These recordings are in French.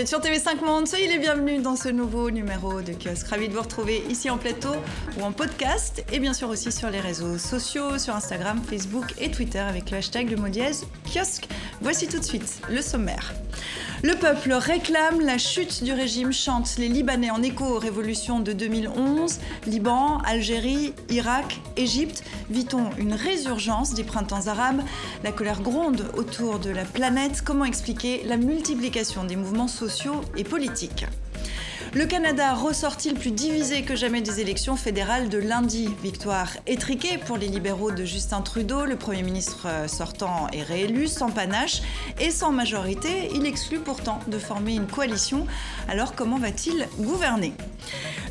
êtes sur TV5 Monde, soyez les bienvenus dans ce nouveau numéro de Kiosque. Ravi de vous retrouver ici en plateau ou en podcast et bien sûr aussi sur les réseaux sociaux, sur Instagram, Facebook et Twitter avec le hashtag le mot dièse kiosque. Voici tout de suite le sommaire. Le peuple réclame la chute du régime, chante les Libanais en écho aux révolutions de 2011. Liban, Algérie, Irak, Égypte, vit-on une résurgence des printemps arabes? La colère gronde autour de la planète. Comment expliquer la multiplication des mouvements sociaux et politiques? Le Canada ressort-il plus divisé que jamais des élections fédérales de lundi Victoire étriquée pour les libéraux de Justin Trudeau. Le Premier ministre sortant est réélu sans panache et sans majorité. Il exclut pourtant de former une coalition. Alors comment va-t-il gouverner?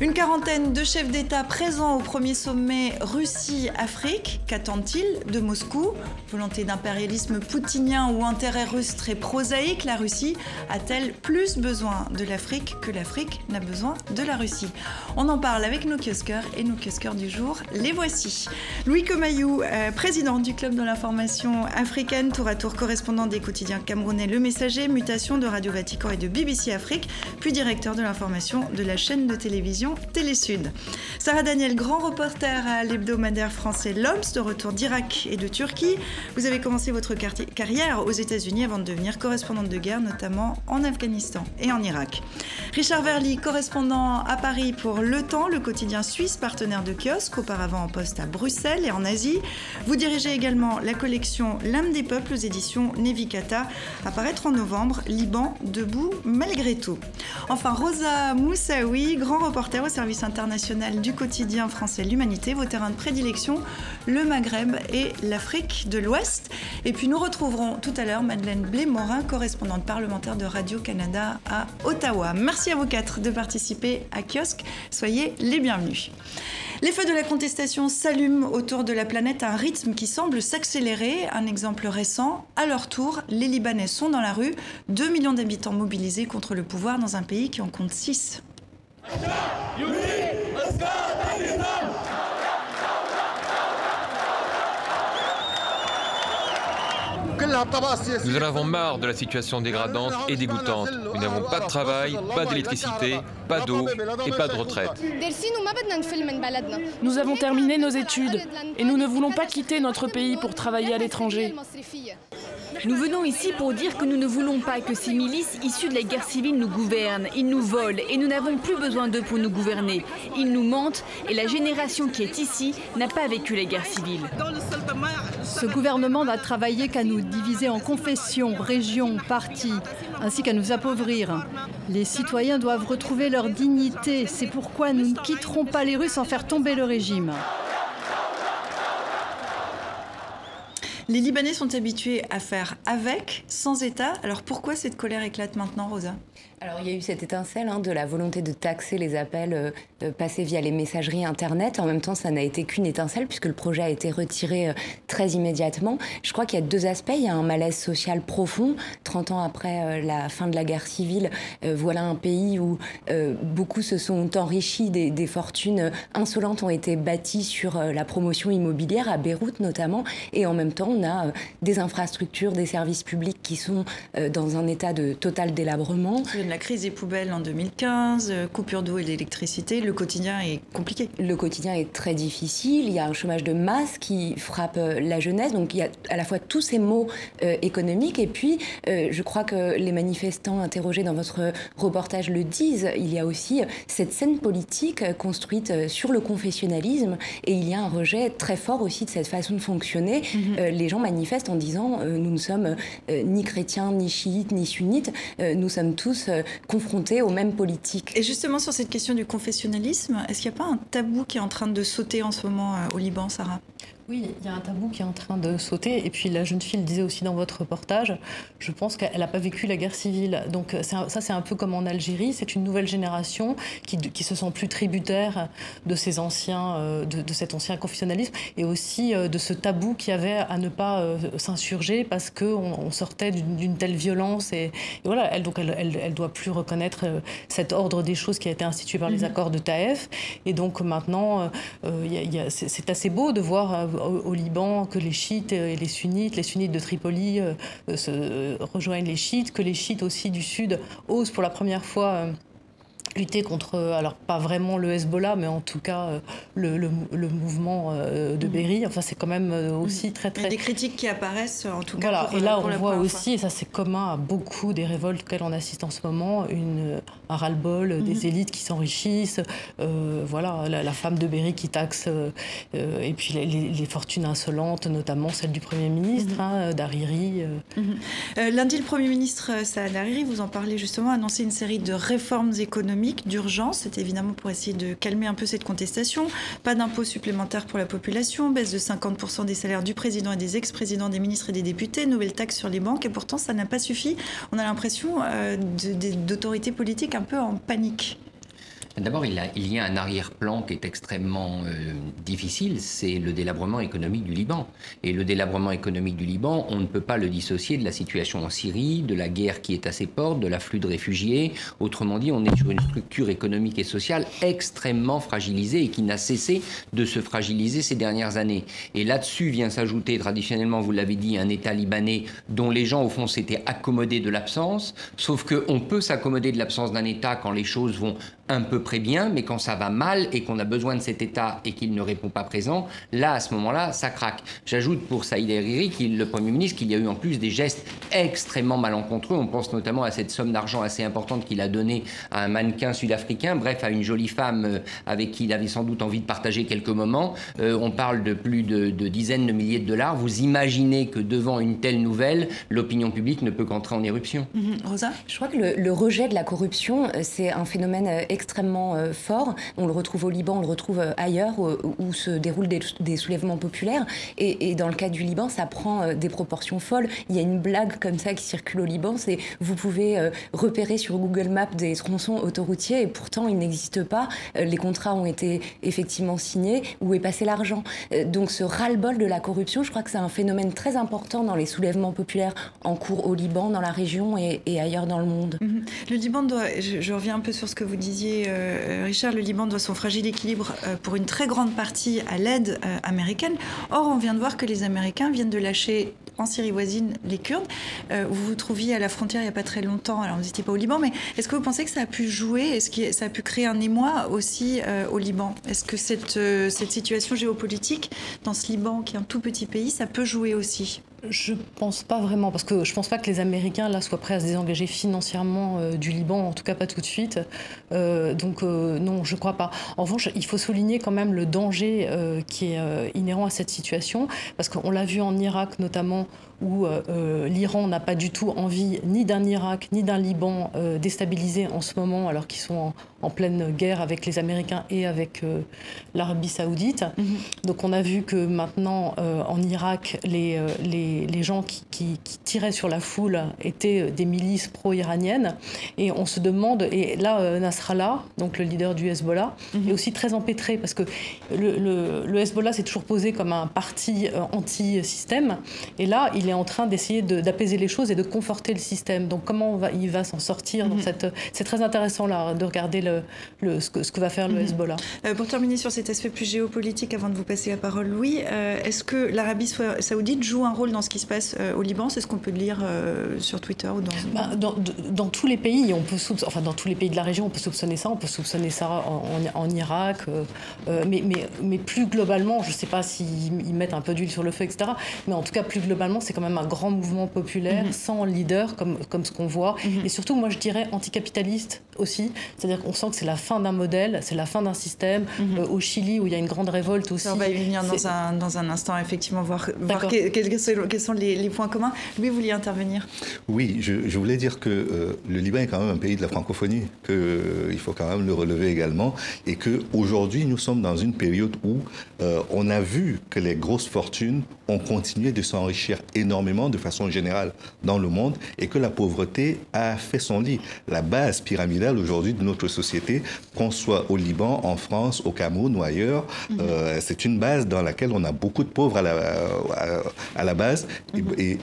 Une quarantaine de chefs d'État présents au premier sommet Russie-Afrique. Qu'attendent-ils de Moscou? Volonté d'impérialisme poutinien ou intérêt russe très prosaïque La Russie a-t-elle plus besoin de l'Afrique que l'Afrique? N'a besoin de la Russie On en parle avec nos kiosqueurs et nos kiosqueurs du jour. Les voici. Louis Comayou, euh, président du Club de l'information africaine, tour à tour correspondant des quotidiens camerounais Le Messager, mutation de Radio Vatican et de BBC Afrique, puis directeur de l'information de la chaîne de télévision Télésud. Sarah Daniel, grand reporter à l'hebdomadaire français L'Obs, de retour d'Irak et de Turquie. Vous avez commencé votre carrière aux États-Unis avant de devenir correspondante de guerre, notamment en Afghanistan et en Irak. Richard Verly, correspondant à Paris pour Le Temps, le quotidien suisse partenaire de kiosque, auparavant en poste à Bruxelles et en Asie. Vous dirigez également la collection L'âme des peuples aux éditions Nevikata, apparaître en novembre, Liban debout malgré tout. Enfin, Rosa Moussaoui, grand reporter au service international du quotidien français L'Humanité, vos terrains de prédilection, le Maghreb et l'Afrique de l'Ouest. Et puis nous retrouverons tout à l'heure Madeleine Blé-Morin, correspondante parlementaire de Radio-Canada à Ottawa. Merci à vous quatre de participer à Kiosque. Soyez les bienvenus. Les feux de la contestation s'allument autour de la planète à un rythme qui semble s'accélérer. Un exemple récent, à leur tour, les Libanais sont dans la rue, 2 millions d'habitants mobilisés contre le pouvoir dans un pays qui en compte 6. Nous en avons marre de la situation dégradante et dégoûtante. Nous n'avons pas de travail, pas d'électricité, pas d'eau et pas de retraite. Nous avons terminé nos études et nous ne voulons pas quitter notre pays pour travailler à l'étranger. Nous venons ici pour dire que nous ne voulons pas que ces milices issues de la guerre civile nous gouvernent. Ils nous volent et nous n'avons plus besoin d'eux pour nous gouverner. Ils nous mentent et la génération qui est ici n'a pas vécu la guerre civile. Ce gouvernement n'a travaillé qu'à nous diviser en confessions, régions, partis, ainsi qu'à nous appauvrir. Les citoyens doivent retrouver leur dignité. C'est pourquoi nous ne quitterons pas les rues sans faire tomber le régime. Les Libanais sont habitués à faire avec, sans État. Alors pourquoi cette colère éclate maintenant, Rosa? Alors il y a eu cette étincelle hein, de la volonté de taxer les appels euh, passés via les messageries Internet. En même temps, ça n'a été qu'une étincelle puisque le projet a été retiré euh, très immédiatement. Je crois qu'il y a deux aspects. Il y a un malaise social profond. 30 ans après euh, la fin de la guerre civile, voilà un pays où beaucoup se sont enrichis, des, des, fortunes insolentes ont été bâties sur la promotion immobilière, à Beyrouth notamment. Et en même temps, on a des infrastructures, des services publics qui sont dans un état de total délabrement la crise des poubelles en 2015, euh, coupure d'eau et d'électricité, le quotidien est compliqué. Le quotidien est très difficile. Il y a un chômage de masse qui frappe euh, la jeunesse. Donc il y a à la fois tous ces mots euh, économiques et puis je crois que les manifestants interrogés dans votre reportage le disent. Il y a aussi cette scène politique construite sur le confessionnalisme et il y a un rejet très fort aussi de cette façon de fonctionner. Mhm. les gens manifestent en disant nous ne sommes ni chrétiens, ni chiites, ni sunnites. nous sommes tous confrontés aux mêmes politiques. Et justement, sur cette question du confessionnalisme, est-ce qu'il n'y a pas un tabou qui est en train de sauter en ce moment euh, au Liban, Sarah? Oui, il y a un tabou qui est en train de sauter. Et puis la jeune fille le disait aussi dans votre reportage, je pense qu'elle n'a pas vécu la guerre civile. Donc ça, c'est un peu comme en Algérie. C'est une nouvelle génération qui, qui se sent plus tributaire de, ces anciens, euh, de, cet ancien confessionnalisme et aussi euh, de ce tabou qu'il y avait à ne pas euh, s'insurger parce qu'on on sortait d'une telle violence. Et, voilà, elle, donc elle, elle, doit plus reconnaître cet ordre des choses qui a été institué par les mhm. accords de Taïf. Et donc maintenant, c'est assez beau de voir au, Liban que les chiites et les sunnites, les sunnites de Tripoli se rejoignent les chiites, que les chiites aussi du sud osent pour la première fois lutter contre, alors pas vraiment le Hezbollah, mais en tout cas euh, le, le, mouvement euh, de mhm. Berry. Enfin, c'est quand même euh, aussi mhm. très très. des critiques qui apparaissent en tout cas. Voilà. et là, on voit aussi, et ça c'est commun à beaucoup des révoltes auxquelles on assiste en ce moment, une, un ras-le-bol des mhm. élites qui s'enrichissent. voilà, la, femme de Berry qui taxe, et puis les, fortunes insolentes, notamment celle du Premier ministre, hein, Dariri. lundi, le Premier ministre Saad Hariri, vous en parlez justement, a annoncé une série de réformes économiques d'urgence. C'est évidemment pour essayer de calmer un peu cette contestation. Pas d'impôts supplémentaires pour la population, baisse de 50% des salaires du président et des ex-présidents, des ministres et des députés, nouvelle taxe sur les banques. Et pourtant, ça n'a pas suffi. On a l'impression euh, d'autorités politiques un peu en panique. D'abord, il, y a un arrière-plan qui est extrêmement euh, difficile, c'est le délabrement économique du Liban. Et le délabrement économique du Liban, on ne peut pas le dissocier de la situation en Syrie, de la guerre qui est à ses portes, de l'afflux de réfugiés. Autrement dit, on est sur une structure économique et sociale extrêmement fragilisée et qui n'a cessé de se fragiliser ces dernières années. Et là-dessus vient s'ajouter traditionnellement, vous l'avez dit, un État libanais dont les gens, au fond, s'étaient accommodés de l'absence. Sauf qu'on peut s'accommoder de l'absence d'un État quand les choses vont un peu bien, mais quand ça va mal et qu'on a besoin de cet État et qu'il ne répond pas présent, là, à ce moment-là, ça craque. J'ajoute pour Saïd Hariri, le Premier ministre, qu'il y a eu en plus des gestes extrêmement malencontreux. On pense notamment à cette somme d'argent assez importante qu'il a donnée à un mannequin sud-africain, bref, à une jolie femme euh, avec qui il avait sans doute envie de partager quelques moments. Euh, on parle de plus de, dizaines de milliers de dollars. Vous imaginez que devant une telle nouvelle, l'opinion publique ne peut qu'entrer en éruption. Mm-hmm. Rosa? Je crois que le, le, rejet de la corruption, euh, c'est un phénomène extrêmement euh, fort. On le retrouve au Liban, on le retrouve euh, ailleurs où, se déroulent des, soulèvements populaires. Et, dans le cas du Liban, ça prend euh, des proportions folles. Il y a une blague comme ça qui circule au Liban, c'est vous pouvez repérer sur Google Maps des tronçons autoroutiers et pourtant ils n'existent pas. Les contrats ont été effectivement signés. Où est passé l'argent? Donc ce ras-le-bol de la corruption, je crois que c'est un phénomène très important dans les soulèvements populaires en cours au Liban, dans la région et, ailleurs dans le monde. Mhm. Le Liban je, reviens un peu sur ce que vous disiez euh, Richard, le Liban doit son fragile équilibre euh, pour une très grande partie à l'aide euh, américaine. Or, on vient de voir que les Américains viennent de lâcher en Syrie voisine les Kurdes. vous vous trouviez à la frontière il n'y a pas très longtemps, alors vous n'étiez pas au Liban, mais est-ce que vous pensez que ça a pu jouer? Est-ce que ça a pu créer un émoi aussi au Liban? Est-ce que cette, cette situation géopolitique dans ce Liban, qui est un tout petit pays, ça peut jouer aussi? Je pense pas vraiment, parce que je pense pas que les Américains là soient prêts à se désengager financièrement euh, du Liban, en tout cas pas tout de suite. Euh, donc euh, non, je crois pas. En revanche, il faut souligner quand même le danger qui est inhérent à cette situation, parce qu'on l'a vu en Irak notamment, où l'Iran n'a pas du tout envie ni d'un Irak ni d'un Liban déstabilisé en ce moment, alors qu'ils sont en, en pleine guerre avec les Américains et avec euh, l'Arabie saoudite. Mhm. Donc on a vu que maintenant euh, en Irak, les, euh, les, les, gens qui, qui, tiraient sur la foule étaient des milices pro-iraniennes. Et on se demande, et là Nasrallah, donc le leader du Hezbollah, mhm. est aussi très empêtré parce que le, le, Hezbollah s'est toujours posé comme un parti anti-système. Et là, il est en train d'essayer d'apaiser les choses et de conforter le système. Donc comment va, il va s'en sortir mhm. C'est très intéressant là de regarder le le, ce, que, va faire le mhm. Hezbollah. Euh, pour terminer sur cet aspect plus géopolitique, avant de vous passer la parole, Louis, euh, est-ce que l'Arabie saoudite joue un rôle dans ce qui se passe euh, au Liban? C'est ce qu'on peut lire sur Twitter ou dans... Bah, dans, dans, tous les pays, on peut enfin dans tous les pays de la région, on peut soupçonner ça. On peut soupçonner ça en, en, Irak, mais, mais, mais, plus globalement, je ne sais pas s'ils mettent un peu d'huile sur le feu, etc. Mais en tout cas, plus globalement, c'est quand même un grand mouvement populaire, mhm. sans leader, comme, comme ce qu'on voit. Mhm. Et surtout, moi, je dirais anticapitaliste aussi. C'est-à-dire qu'on sent que c'est la fin d'un modèle, c'est la fin d'un système. Mhm. Euh, au Chili, où il y a une grande révolte aussi. on va y venir dans un, dans un instant, effectivement, voir, voir quels, sont les, points communs. Louis, vous vouliez intervenir? Oui, je, je, voulais dire que euh, le Liban est quand même un pays de la francophonie, qu'il euh, faut quand même le relever également, et qu'aujourd'hui, nous sommes dans une période où on a vu que les grosses fortunes ont continué de s'enrichir énormément de façon générale dans le monde, et que la pauvreté a fait son lit. La base pyramidale aujourd'hui de notre société, qu'on soit au Liban, en France, au Cameroun ou ailleurs. Mhm. Euh, c'est une base dans laquelle on a beaucoup de pauvres à la, à, la base modeste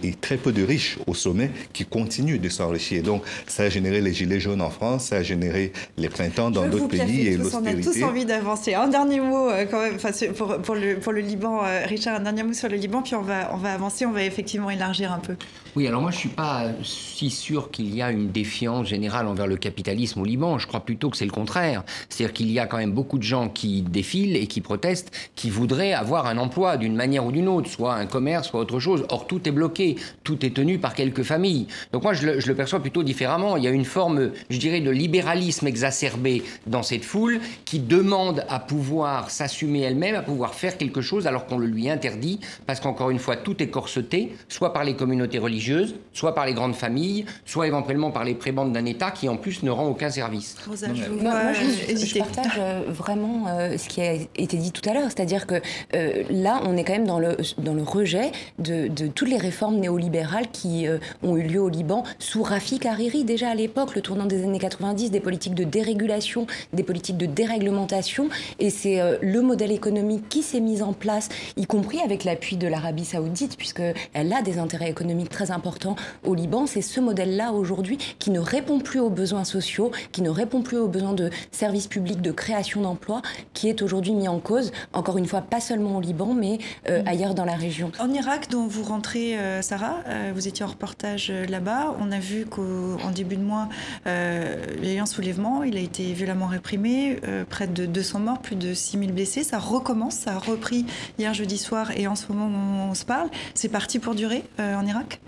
et, très peu de riches au sommet qui continuent de s'enrichir. Donc, ça a généré les gilets jaunes en France, ça a généré les printemps dans d'autres pays et l'austérité. On a tous envie d'avancer. Un dernier mot euh, quand même, pour, pour, le, pour le Liban, euh, Richard, un dernier mot sur le Liban, puis on va, on va avancer, on va effectivement élargir un peu. Oui, alors moi je suis pas si sûr qu'il y a une défiance générale envers le capitalisme au Liban. Je crois plutôt que c'est le contraire. C'est-à-dire qu'il y a quand même beaucoup de gens qui défilent et qui protestent, qui voudraient avoir un emploi d'une manière ou d'une autre, soit un commerce, soit autre chose. Or tout est bloqué, tout est tenu par quelques familles. Donc moi je le perçois plutôt différemment. Il y a une forme, je dirais, de libéralisme exacerbé dans cette foule qui demande à pouvoir s'assumer elle-même, à pouvoir faire quelque chose alors qu'on le lui interdit, parce qu'encore une fois tout est corseté, soit par les communautés religieuses soit par les grandes familles, soit éventuellement par les prébendes d'un État qui en plus ne rend aucun service. Rosa, je, moi, je, partage euh, vraiment euh, ce qui a été dit tout à l'heure, c'est-à-dire que euh, là, on est quand même dans le, dans le rejet de, de toutes les réformes néolibérales qui ont eu lieu au Liban sous Rafik Hariri, déjà à l'époque, le tournant des années 90, des politiques de dérégulation, des politiques de déréglementation, et c'est le modèle économique qui s'est mis en place, y compris avec l'appui de l'Arabie saoudite, puisqu'elle a des intérêts économiques très important au Liban. C'est ce modèle-là aujourd'hui qui ne répond plus aux besoins sociaux, qui ne répond plus aux besoins de services publics, de création d'emplois, qui est aujourd'hui mis en cause, encore une fois, pas seulement au Liban, mais euh, mm. ailleurs dans la région. En Irak, dont vous rentrez, euh, Sarah, euh, vous étiez en reportage là-bas. On a vu qu'en début de mois, il y a eu un soulèvement, il a été violemment réprimé, près de 200 morts, plus de 6000 blessés. Ça recommence, ça a repris hier jeudi soir et en ce moment on se parle. C'est parti pour durer en Irak?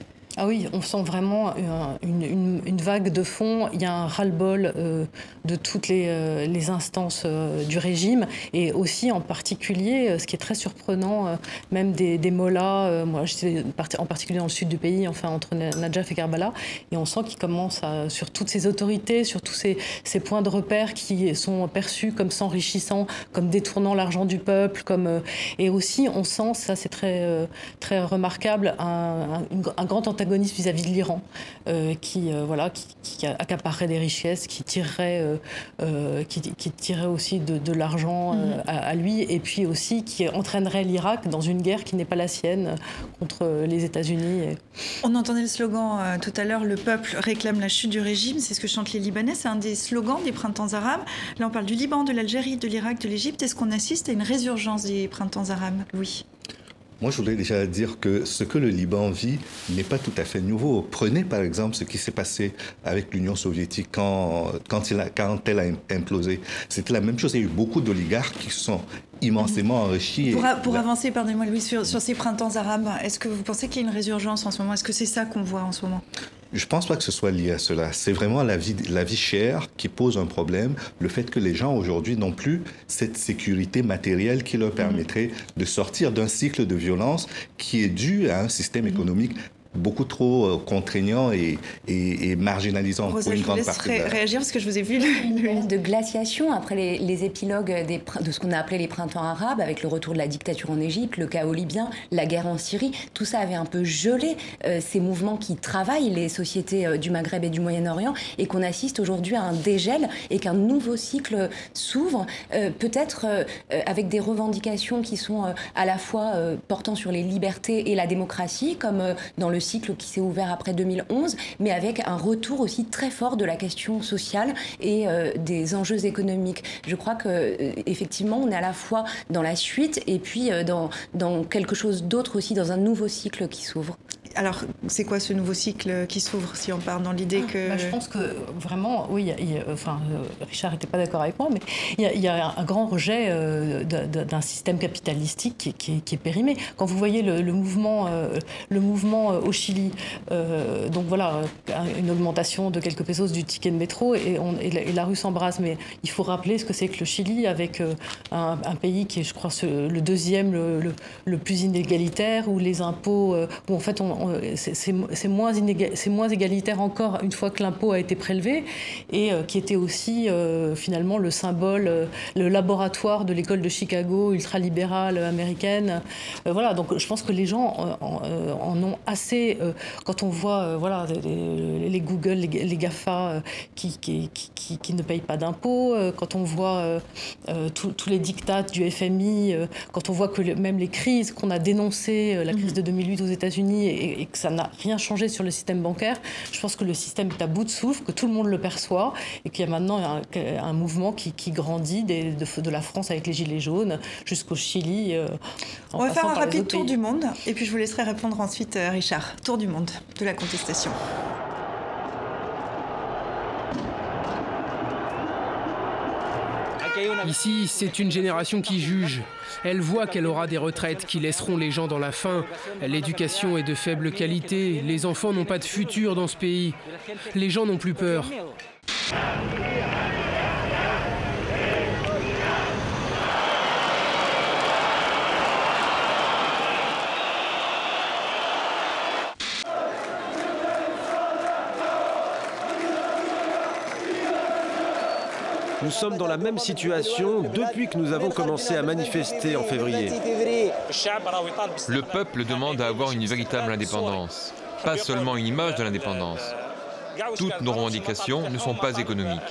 Ah oui, on sent vraiment une, vague de fond. Il y a un ras-le-bol euh, de toutes les, euh, instances euh, du régime et aussi en particulier, ce qui est très surprenant, même des, mollahs. moi, en particulier dans le sud du pays, enfin entre Najaf et Karbala, et on sent qu'ils commencent sur toutes ces autorités, sur tous ces, points de repère qui sont perçus comme s'enrichissant, comme détournant l'argent du peuple, comme et aussi on sent, ça c'est très très remarquable, un, un grand antagonisme vis-à-vis de l'Iran, euh, qui, euh, voilà, qui, accaparerait des richesses, qui tirerait, euh, qui, tirerait aussi de, l'argent mhm. à, lui, et puis aussi qui entraînerait l'Irak dans une guerre qui n'est pas la sienne contre les États-Unis. On entendait le slogan tout à l'heure, le peuple réclame la chute du régime, c'est ce que chantent les Libanais, c'est un des slogans des printemps arabes. Là, on parle du Liban, de l'Algérie, de l'Irak, de l'Égypte. Est-ce qu'on assiste à une résurgence des printemps arabes? Oui. Moi, je voulais déjà dire que ce que le Liban vit n'est pas tout à fait nouveau. Prenez par exemple ce qui s'est passé avec l'Union soviétique quand, quand, il a, quand elle a implosé. C'était la même chose. Il y a eu beaucoup d'oligarques qui sont immensément enrichis. Pour, pour avancer, pardonnez-moi Louis, sur, sur ces printemps arabes, est-ce que vous pensez qu'il y a une résurgence en ce moment? Est-ce que c'est ça qu'on voit en ce moment? Je ne pense pas que ce soit lié à cela. C'est vraiment la vie, la vie chère qui pose un problème. Le fait que les gens aujourd'hui n'ont plus cette sécurité matérielle qui leur permettrait de sortir d'un cycle de violence qui est dû à un système économique beaucoup trop euh, contraignant et, et, marginalisant pour une grande partie. Je réagir parce que je vous ai vu de glaciation après les, épilogues des, de ce qu'on a appelé les printemps arabes, avec le retour de la dictature en Égypte, le chaos libyen, la guerre en Syrie. Tout ça avait un peu gelé euh, ces mouvements qui travaillent les sociétés euh, du Maghreb et du Moyen-Orient et qu'on assiste aujourd'hui à un dégel et qu'un nouveau cycle s'ouvre, peut-être avec des revendications qui sont à la fois portant sur les libertés et la démocratie, comme dans le cycle qui s'est ouvert après 2011, mais avec un retour aussi très fort de la question sociale et euh, des enjeux économiques. Je crois que euh, effectivement, on est à la fois dans la suite et puis euh, dans, dans quelque chose d'autre aussi, dans un nouveau cycle qui s'ouvre. Alors, c'est quoi ce nouveau cycle qui s'ouvre si on part dans l'idée ah, que... Bah, je pense que vraiment, oui, enfin, Richard n'était pas d'accord avec moi, mais il y, a, un grand rejet d'un système capitalistique qui, est périmé. Quand vous voyez le, mouvement, le mouvement au Chili. Euh, donc voilà, une augmentation de quelques pesos du ticket de métro et, la, rue s'embrasse. Mais il faut rappeler ce que c'est que le Chili avec euh, un, pays qui est, je crois, le deuxième le, le, plus inégalitaire, où les impôts, euh, où en fait c'est moins, moins égalitaire encore une fois que l'impôt a été prélevé et qui était aussi finalement le symbole, le laboratoire de l'école de Chicago ultralibérale américaine. voilà, donc je pense que les gens en ont assez dénoncé. quand on voit voilà, les, Google, les, GAFA qui, qui, qui, ne payent pas d'impôts, quand on voit tous les dictats du FMI, quand on voit que même les crises qu'on a dénoncées, la crise de 2008 aux États-Unis, et, que ça n'a rien changé sur le système bancaire, je pense que le système est à bout de souffle, que tout le monde le perçoit, et qu'il y a maintenant un, mouvement qui, grandit de, de, la France avec les Gilets jaunes jusqu'au Chili. On va faire un rapide tour du monde, et puis je vous laisserai répondre ensuite, euh, Tour du monde de la contestation. Ici, c'est une génération qui juge. Elle voit qu'elle aura des retraites qui laisseront les gens dans la faim. L'éducation est de faible qualité. Les enfants n'ont pas de futur dans ce pays. Les gens n'ont plus peur. Nous sommes dans la même situation depuis que nous avons commencé à manifester en février. Le peuple demande à avoir une véritable indépendance, pas seulement une image de l'indépendance. Toutes nos revendications ne sont pas économiques.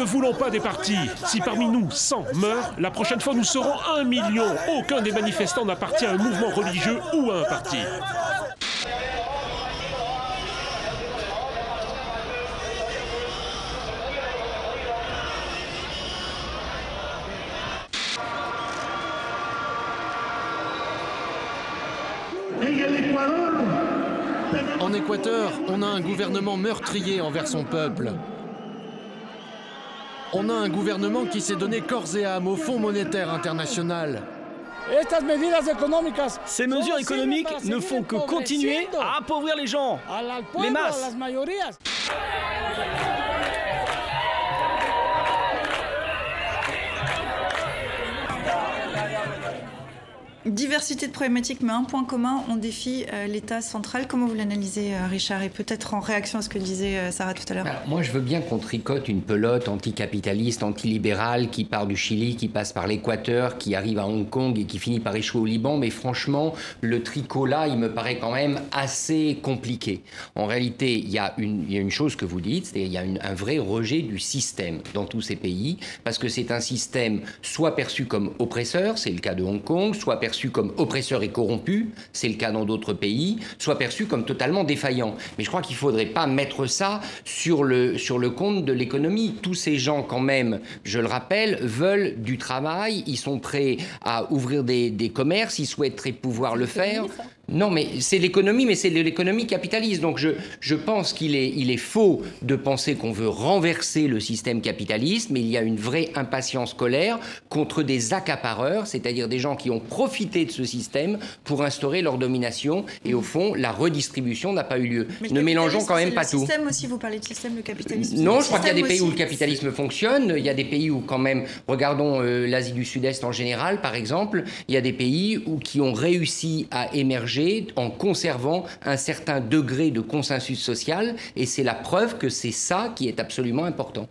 Ne voulons pas des partis. Si parmi nous 100 meurent, la prochaine fois nous serons un million. Aucun des manifestants n'appartient à un mouvement religieux ou à un parti. En Équateur, on a un gouvernement meurtrier envers son peuple. On a un gouvernement qui s'est donné corps et âme au Fonds monétaire international. Ces mesures économiques ne font que continuer à appauvrir les gens, les masses. Diversité de problématiques, mais un point commun, on défie euh, l'État central. Comment vous l'analysez, euh, Richard Et peut-être en réaction à ce que disait euh, Sarah tout à l'heure. Moi, je veux bien qu'on tricote une pelote anticapitaliste, antilibérale, qui part du Chili, qui passe par l'Équateur, qui arrive à Hong Kong et qui finit par échouer au Liban. Mais franchement, le tricot là, il me paraît quand même assez compliqué. En réalité, il y une, y a une chose que vous dites, c'est-à-dire il y a un vrai rejet du système dans tous ces pays, parce que c'est un système soit perçu comme oppresseur, c'est le cas de Hong Kong, soit perçu perçu comme oppresseur et corrompu, c'est le cas dans d'autres pays, soit perçu comme totalement défaillant. Mais je crois qu'il ne faudrait pas mettre ça sur le, sur le compte de l'économie. Tous ces gens, quand même, je le rappelle, veulent du travail, ils sont prêts à ouvrir des, des commerces, ils souhaiteraient pouvoir le faire. Non, mais c'est l'économie, mais c'est l'économie capitaliste. Donc je, je pense qu'il est, il est faux de penser qu'on veut renverser le système capitaliste, mais il y a une vraie impatience colère contre des accapareurs, c'est-à-dire des gens qui ont profité de ce système pour instaurer leur domination. Et au fond, la redistribution n'a pas eu lieu. ne mélangeons quand même pas tout. Le système aussi, vous parlez de système, le capitalisme. Non, je crois qu'il y a des pays où le capitalisme fonctionne. Il y a des pays où quand même, regardons euh, l'Asie du Sud-Est en général, par exemple, il y a des pays où, qui ont réussi à émerger en conservant un certain degré de consensus social, et c'est la preuve que c'est ça qui est absolument important.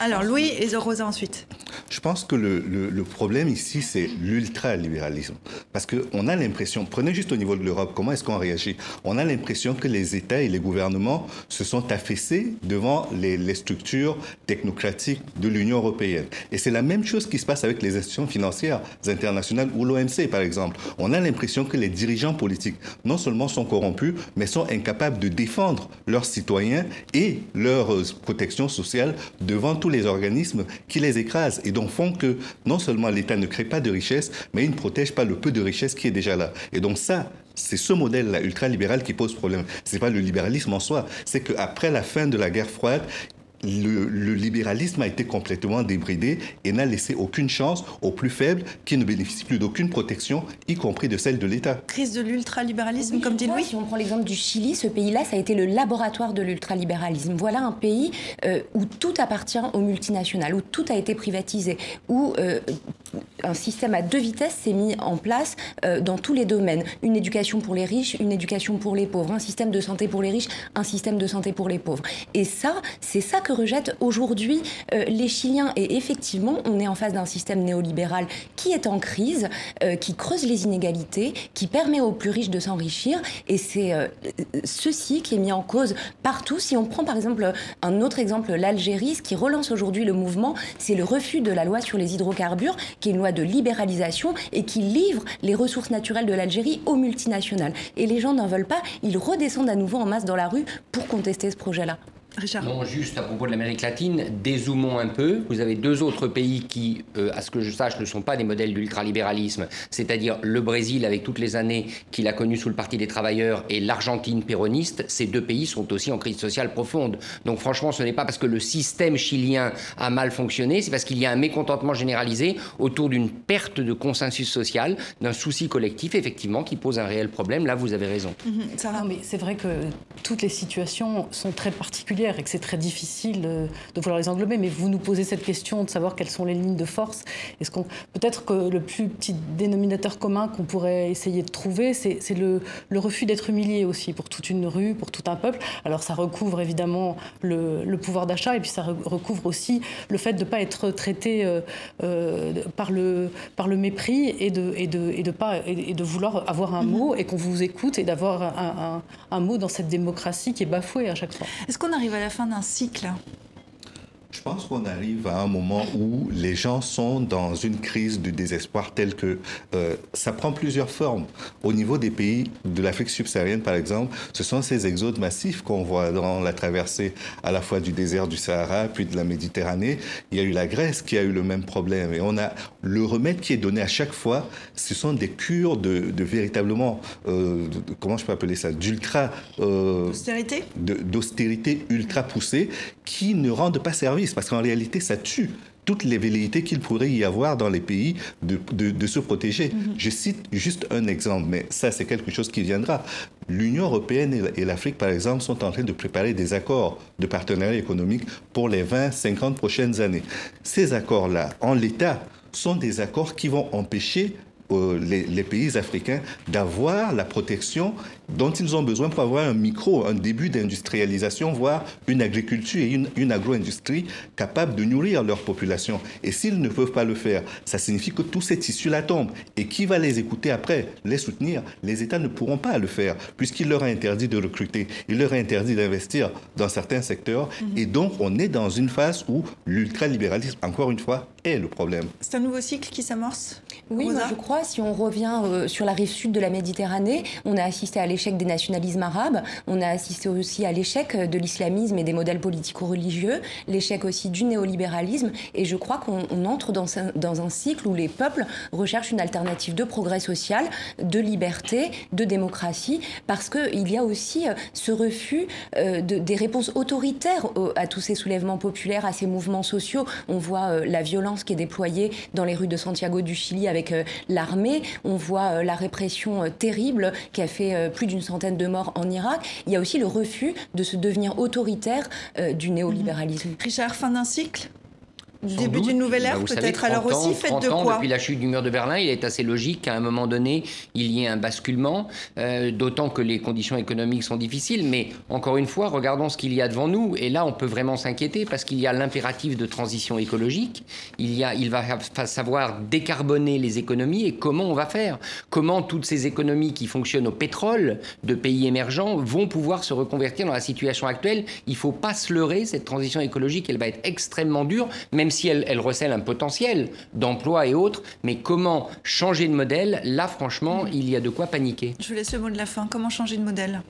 Alors, Louis et Rosa ensuite. Je pense que le, problème ici, c'est l'ultralibéralisme. Parce qu'on a l'impression, prenez juste au niveau de l'Europe, comment est-ce qu'on réagit? On a l'impression que les États et les gouvernements se sont affaissés devant les, les structures technocratiques de l'Union européenne. Et c'est la même chose qui se passe avec les institutions financières internationales ou l'OMC, par exemple. On a l'impression que les dirigeants politiques, non seulement sont corrompus, mais sont incapables de défendre leurs citoyens et leur protection sociale devant tout les organismes qui les écrasent et donc font que non seulement l'État ne crée pas de richesse, mais il ne protège pas le peu de richesse qui est déjà là. Et donc ça, c'est ce modèle-là ultralibéral qui pose problème. C'est pas le libéralisme en soi, c'est qu'après la fin de la guerre froide, le, libéralisme a été complètement débridé et n'a laissé aucune chance aux plus faibles qui ne bénéficient plus d'aucune protection, y compris de celle de l'État. Crise de l'ultralibéralisme, comme dit Louis Si on prend l'exemple du Chili, ce pays-là, ça a été le laboratoire de l'ultralibéralisme. Voilà un pays euh, où tout appartient aux multinationales, où tout a été privatisé, où euh, un système à deux vitesses s'est mis en place euh, dans tous les domaines. Une éducation pour les riches, une éducation pour les pauvres, un système de santé pour les riches, un système de santé pour les pauvres. Et ça, c'est ça que rejettent aujourd'hui euh, les Chiliens. Et effectivement, on est en face d'un système néolibéral qui est en crise, euh, qui creuse les inégalités, qui permet aux plus riches de s'enrichir. Et c'est ceci qui est mis en cause partout. Si on prend par exemple un autre exemple, l'Algérie, ce qui relance aujourd'hui le mouvement, c'est le refus de la loi sur les hydrocarbures qui est une loi de libéralisation et qui livre les ressources naturelles de l'Algérie aux multinationales. Et les gens n'en veulent pas, ils redescendent à nouveau en masse dans la rue pour contester ce projet-là. Non, juste à propos de l'Amérique latine, dézoomons un peu. Vous avez deux autres pays qui, euh, à ce que je sache, ne sont pas des modèles d'ultralibéralisme, c'est-à-dire le Brésil avec toutes les années qu'il a connues sous le Parti des travailleurs et l'Argentine péroniste. Ces deux pays sont aussi en crise sociale profonde. Donc franchement, ce n'est pas parce que le système chilien a mal fonctionné, c'est parce qu'il y a un mécontentement généralisé autour d'une perte de consensus social, d'un souci collectif, effectivement, qui pose un réel problème. Là, vous avez raison. ça mhm, mais c'est vrai que toutes les situations sont très particulières et que c'est très difficile de vouloir les englober. Mais vous nous posez cette question de savoir quelles sont les lignes de force. Est-ce qu'on peut-être que le plus petit dénominateur commun qu'on pourrait essayer de trouver, c'est le, le, refus d'être humilié aussi pour toute une rue, pour tout un peuple. Alors ça recouvre évidemment le, le pouvoir d'achat et puis ça recouvre aussi le fait de ne pas être traité euh, euh, par, le, par le mépris et de, et de, et de, pas, et de vouloir avoir un mot et qu'on vous écoute et d'avoir un, un, un mot dans cette démocratie qui est bafouée à chaque fois. Est-ce qu'on arrive à la fin d'un cycle je pense qu'on arrive à un moment où les gens sont dans une crise de désespoir telle que euh, ça prend plusieurs formes. Au niveau des pays de l'Afrique subsaharienne, par exemple, ce sont ces exodes massifs qu'on voit dans la traversée à la fois du désert du Sahara puis de la Méditerranée. Il y a eu la Grèce qui a eu le même problème. Et on a le remède qui est donné à chaque fois, ce sont des cures de, véritablement, euh, comment je peux appeler ça, d'ultra... Euh, d'austérité D'austérité ultra poussée qui ne rendent pas service parce qu'en réalité, ça tue toutes les velléités qu'il pourrait y avoir dans les pays de, de, se protéger. Mhm. Je cite juste un exemple, mais ça, c'est quelque chose qui viendra. L'Union européenne et l'Afrique, par exemple, sont en train de préparer des accords de partenariat économique pour les 20-50 prochaines années. Ces accords-là, en l'état, sont des accords qui vont empêcher euh, les, les, pays africains d'avoir la protection dont ils ont besoin pour avoir un micro, un début d'industrialisation, voire une agriculture et une, une agro-industrie capable de nourrir leur population. Et s'ils ne peuvent pas le faire, ça signifie que tous ces tissus-là tombent. Et qui va les écouter après, les soutenir? Les États ne pourront pas le faire, puisqu'il leur a interdit de recruter, il leur a interdit d'investir dans certains secteurs. Mhm. Et donc, on est dans une phase où l'ultralibéralisme, encore une fois, est le problème. C'est un nouveau cycle qui s'amorce Oui, je crois. Si on revient euh, sur la rive sud de la Méditerranée, on a assisté à l'échec des nationalismes arabes, on a assisté aussi à l'échec de l'islamisme et des modèles politico-religieux, l'échec aussi du néolibéralisme, et je crois qu'on entre dans un, dans un cycle où les peuples recherchent une alternative de progrès social, de liberté, de démocratie, parce qu'il y a aussi euh, ce refus euh, de, des réponses autoritaires à tous ces soulèvements populaires, à ces mouvements sociaux. On voit euh, la violence qui est déployée dans les rues de Santiago du Chili avec on voit la répression terrible qui a fait plus d'une centaine de morts en Irak. Il y a aussi le refus de se devenir autoritaire euh, du néolibéralisme. Richard, fin d'un cycle? Début d'une nouvelle ère, bah, peut-être alors aussi, faites de quoi Depuis la chute du mur de Berlin, il est assez logique qu'à un moment donné, il y ait un basculement, euh, d'autant que les conditions économiques sont difficiles. Mais encore une fois, regardons ce qu'il y a devant nous. Et là, on peut vraiment s'inquiéter parce qu'il y a l'impératif de transition écologique. Il, y a, il va savoir décarboner les économies et comment on va faire? Comment toutes ces économies qui fonctionnent au pétrole de pays émergents vont pouvoir se reconvertir dans la situation actuelle? Il ne faut pas se leurrer, cette transition écologique, elle va être extrêmement dure, même même si elle, recèle un potentiel d'emploi et autres, mais comment changer de modèle Là, franchement, il y a de quoi paniquer. Je vous laisse le mot de la fin. Comment changer de modèle?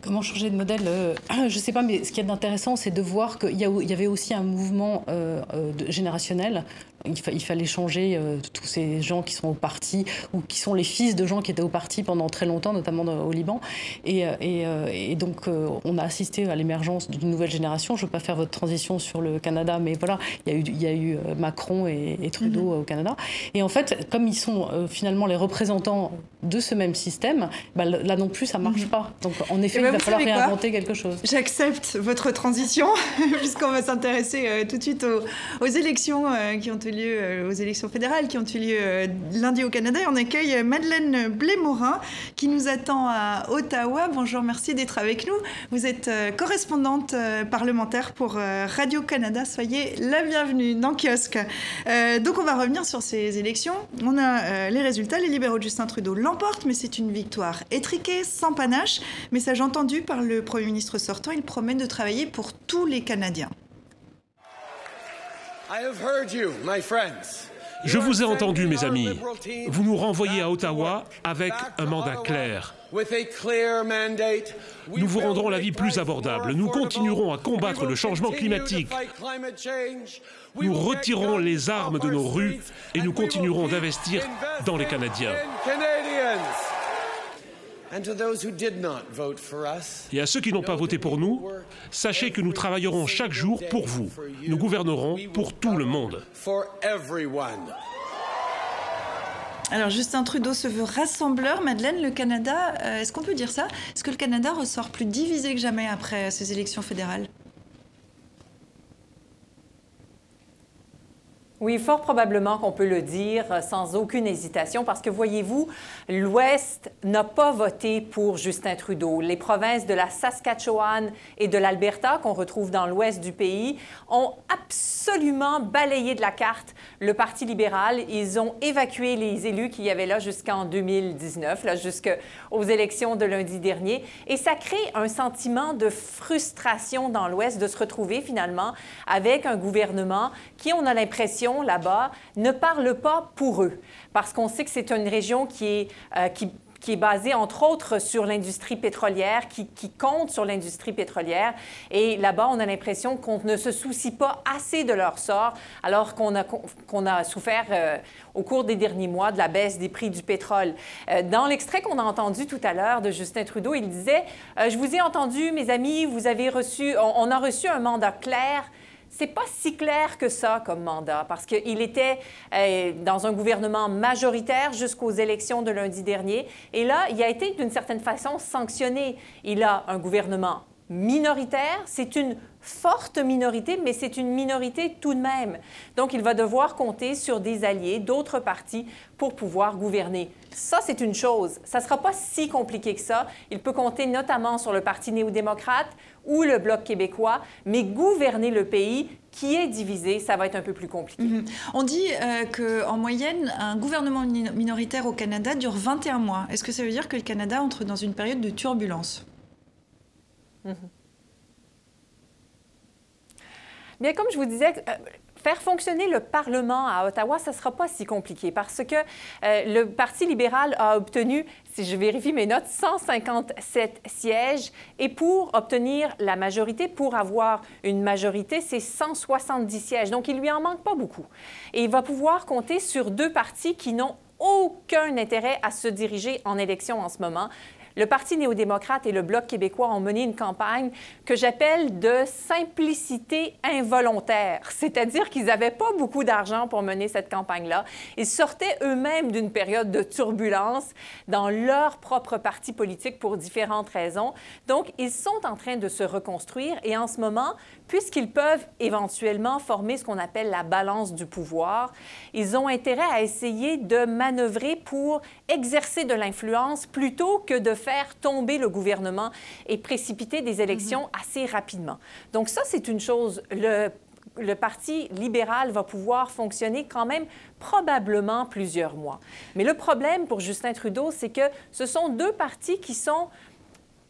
Comment changer de modèle euh, Je ne sais pas, mais ce qui est intéressant, c'est de voir qu'il y, y, avait aussi un mouvement euh, euh, générationnel il, fallait changer tous ces gens qui sont au parti ou qui sont les fils de gens qui étaient au parti pendant très longtemps, notamment au Liban. Et, et, donc, on a assisté à l'émergence d'une nouvelle génération. Je ne veux pas faire votre transition sur le Canada, mais voilà, il y a eu, il y a eu Macron et, Trudeau mhm. au Canada. Et en fait, comme ils sont finalement les représentants de ce même système, bah, là non plus, ça ne marche mhm. pas. Donc, en effet, eh ben, il va falloir réinventer quelque chose. J'accepte votre transition, puisqu'on va s'intéresser euh, tout de suite aux, élections euh, qui ont eu lieu, euh, aux élections fédérales qui ont eu lieu lundi au Canada. Et on accueille Madeleine Blé-Morin, qui nous attend à Ottawa. Bonjour, merci d'être avec nous. Vous êtes correspondante parlementaire pour Radio-Canada. Soyez la bienvenue dans Kiosque. donc, on va revenir sur ces élections. On a les résultats. Les libéraux de Justin Trudeau l'emportent, mais c'est une victoire étriquée, sans panache. Message entendu par le Premier ministre sortant. Il promet de travailler pour tous les Canadiens. Je vous ai entendu, mes amis. Vous nous renvoyez à Ottawa avec un mandat clair. Nous vous rendrons la vie plus abordable. Nous continuerons à combattre le changement climatique. Nous retirerons les armes de nos rues et nous continuerons d'investir dans les Canadiens. Et à ceux qui n'ont pas voté pour nous, sachez que nous travaillerons chaque jour pour vous. Nous gouvernerons pour tout le monde. Alors Justin Trudeau se veut rassembleur. Madeleine, le Canada, euh, est-ce qu'on peut dire ça? Est-ce que le Canada ressort plus divisé que jamais après ces élections fédérales? Oui, fort probablement qu'on peut le dire euh, sans aucune hésitation parce que voyez-vous, l'Ouest n'a pas voté pour Justin Trudeau. Les provinces de la Saskatchewan et de l'Alberta qu'on retrouve dans l'ouest du pays ont absolument balayé de la carte le Parti libéral. Ils ont évacué les élus qu'il y avait là jusqu'en 2019, là jusqu'aux élections de lundi dernier et ça crée un sentiment de frustration dans l'ouest de se retrouver finalement avec un gouvernement qui on a l'impression là-bas ne parlent pas pour eux, parce qu'on sait que c'est une région qui est, euh, qui, est basée entre autres sur l'industrie pétrolière, qui, compte sur l'industrie pétrolière. Et là-bas, on a l'impression qu'on ne se soucie pas assez de leur sort, alors qu'on a, qu'on a souffert euh, au cours des derniers mois de la baisse des prix du pétrole. Euh, dans l'extrait qu'on a entendu tout à l'heure de Justin Trudeau, il disait Je vous ai entendu, mes amis, vous avez reçu, on a reçu un mandat clair c'est pas si clair que ça comme mandat, parce qu'il était euh, dans un gouvernement majoritaire jusqu'aux élections de lundi dernier, et là, il a été d'une certaine façon sanctionné. Il a un gouvernement minoritaire, c'est une forte minorité, mais c'est une minorité tout de même. Donc, il va devoir compter sur des alliés d'autres partis pour pouvoir gouverner. Ça, c'est une chose. Ça ne sera pas si compliqué que ça. Il peut compter notamment sur le Parti néo-démocrate ou le Bloc québécois, mais gouverner le pays qui est divisé, ça va être un peu plus compliqué. Mhm. On dit euh, qu'en moyenne, un gouvernement minoritaire au Canada dure 21 mois. Est-ce que ça veut dire que le Canada entre dans une période de turbulence? Mhm. Bien, comme je vous disais, euh, faire fonctionner le Parlement à Ottawa, ce ne sera pas si compliqué parce que euh, le Parti libéral a obtenu, si je vérifie mes notes, 157 sièges et pour obtenir la majorité, pour avoir une majorité, c'est 170 sièges. Donc, il lui en manque pas beaucoup. Et il va pouvoir compter sur deux partis qui n'ont aucun intérêt à se diriger en élection en ce moment, le Parti néo-démocrate et le Bloc québécois ont mené une campagne que j'appelle de simplicité involontaire, c'est-à-dire qu'ils n'avaient pas beaucoup d'argent pour mener cette campagne-là. Ils sortaient eux-mêmes d'une période de turbulence dans leur propre parti politique pour différentes raisons. Donc, ils sont en train de se reconstruire et en ce moment, puisqu'ils peuvent éventuellement former ce qu'on appelle la balance du pouvoir, ils ont intérêt à essayer de manœuvrer pour exercer de l'influence plutôt que de faire tomber le gouvernement et précipiter des élections mhm. assez rapidement. Donc ça, c'est une chose. Le le Parti libéral va pouvoir fonctionner quand même probablement plusieurs mois. Mais le problème pour Justin Trudeau, c'est que ce sont deux partis qui sont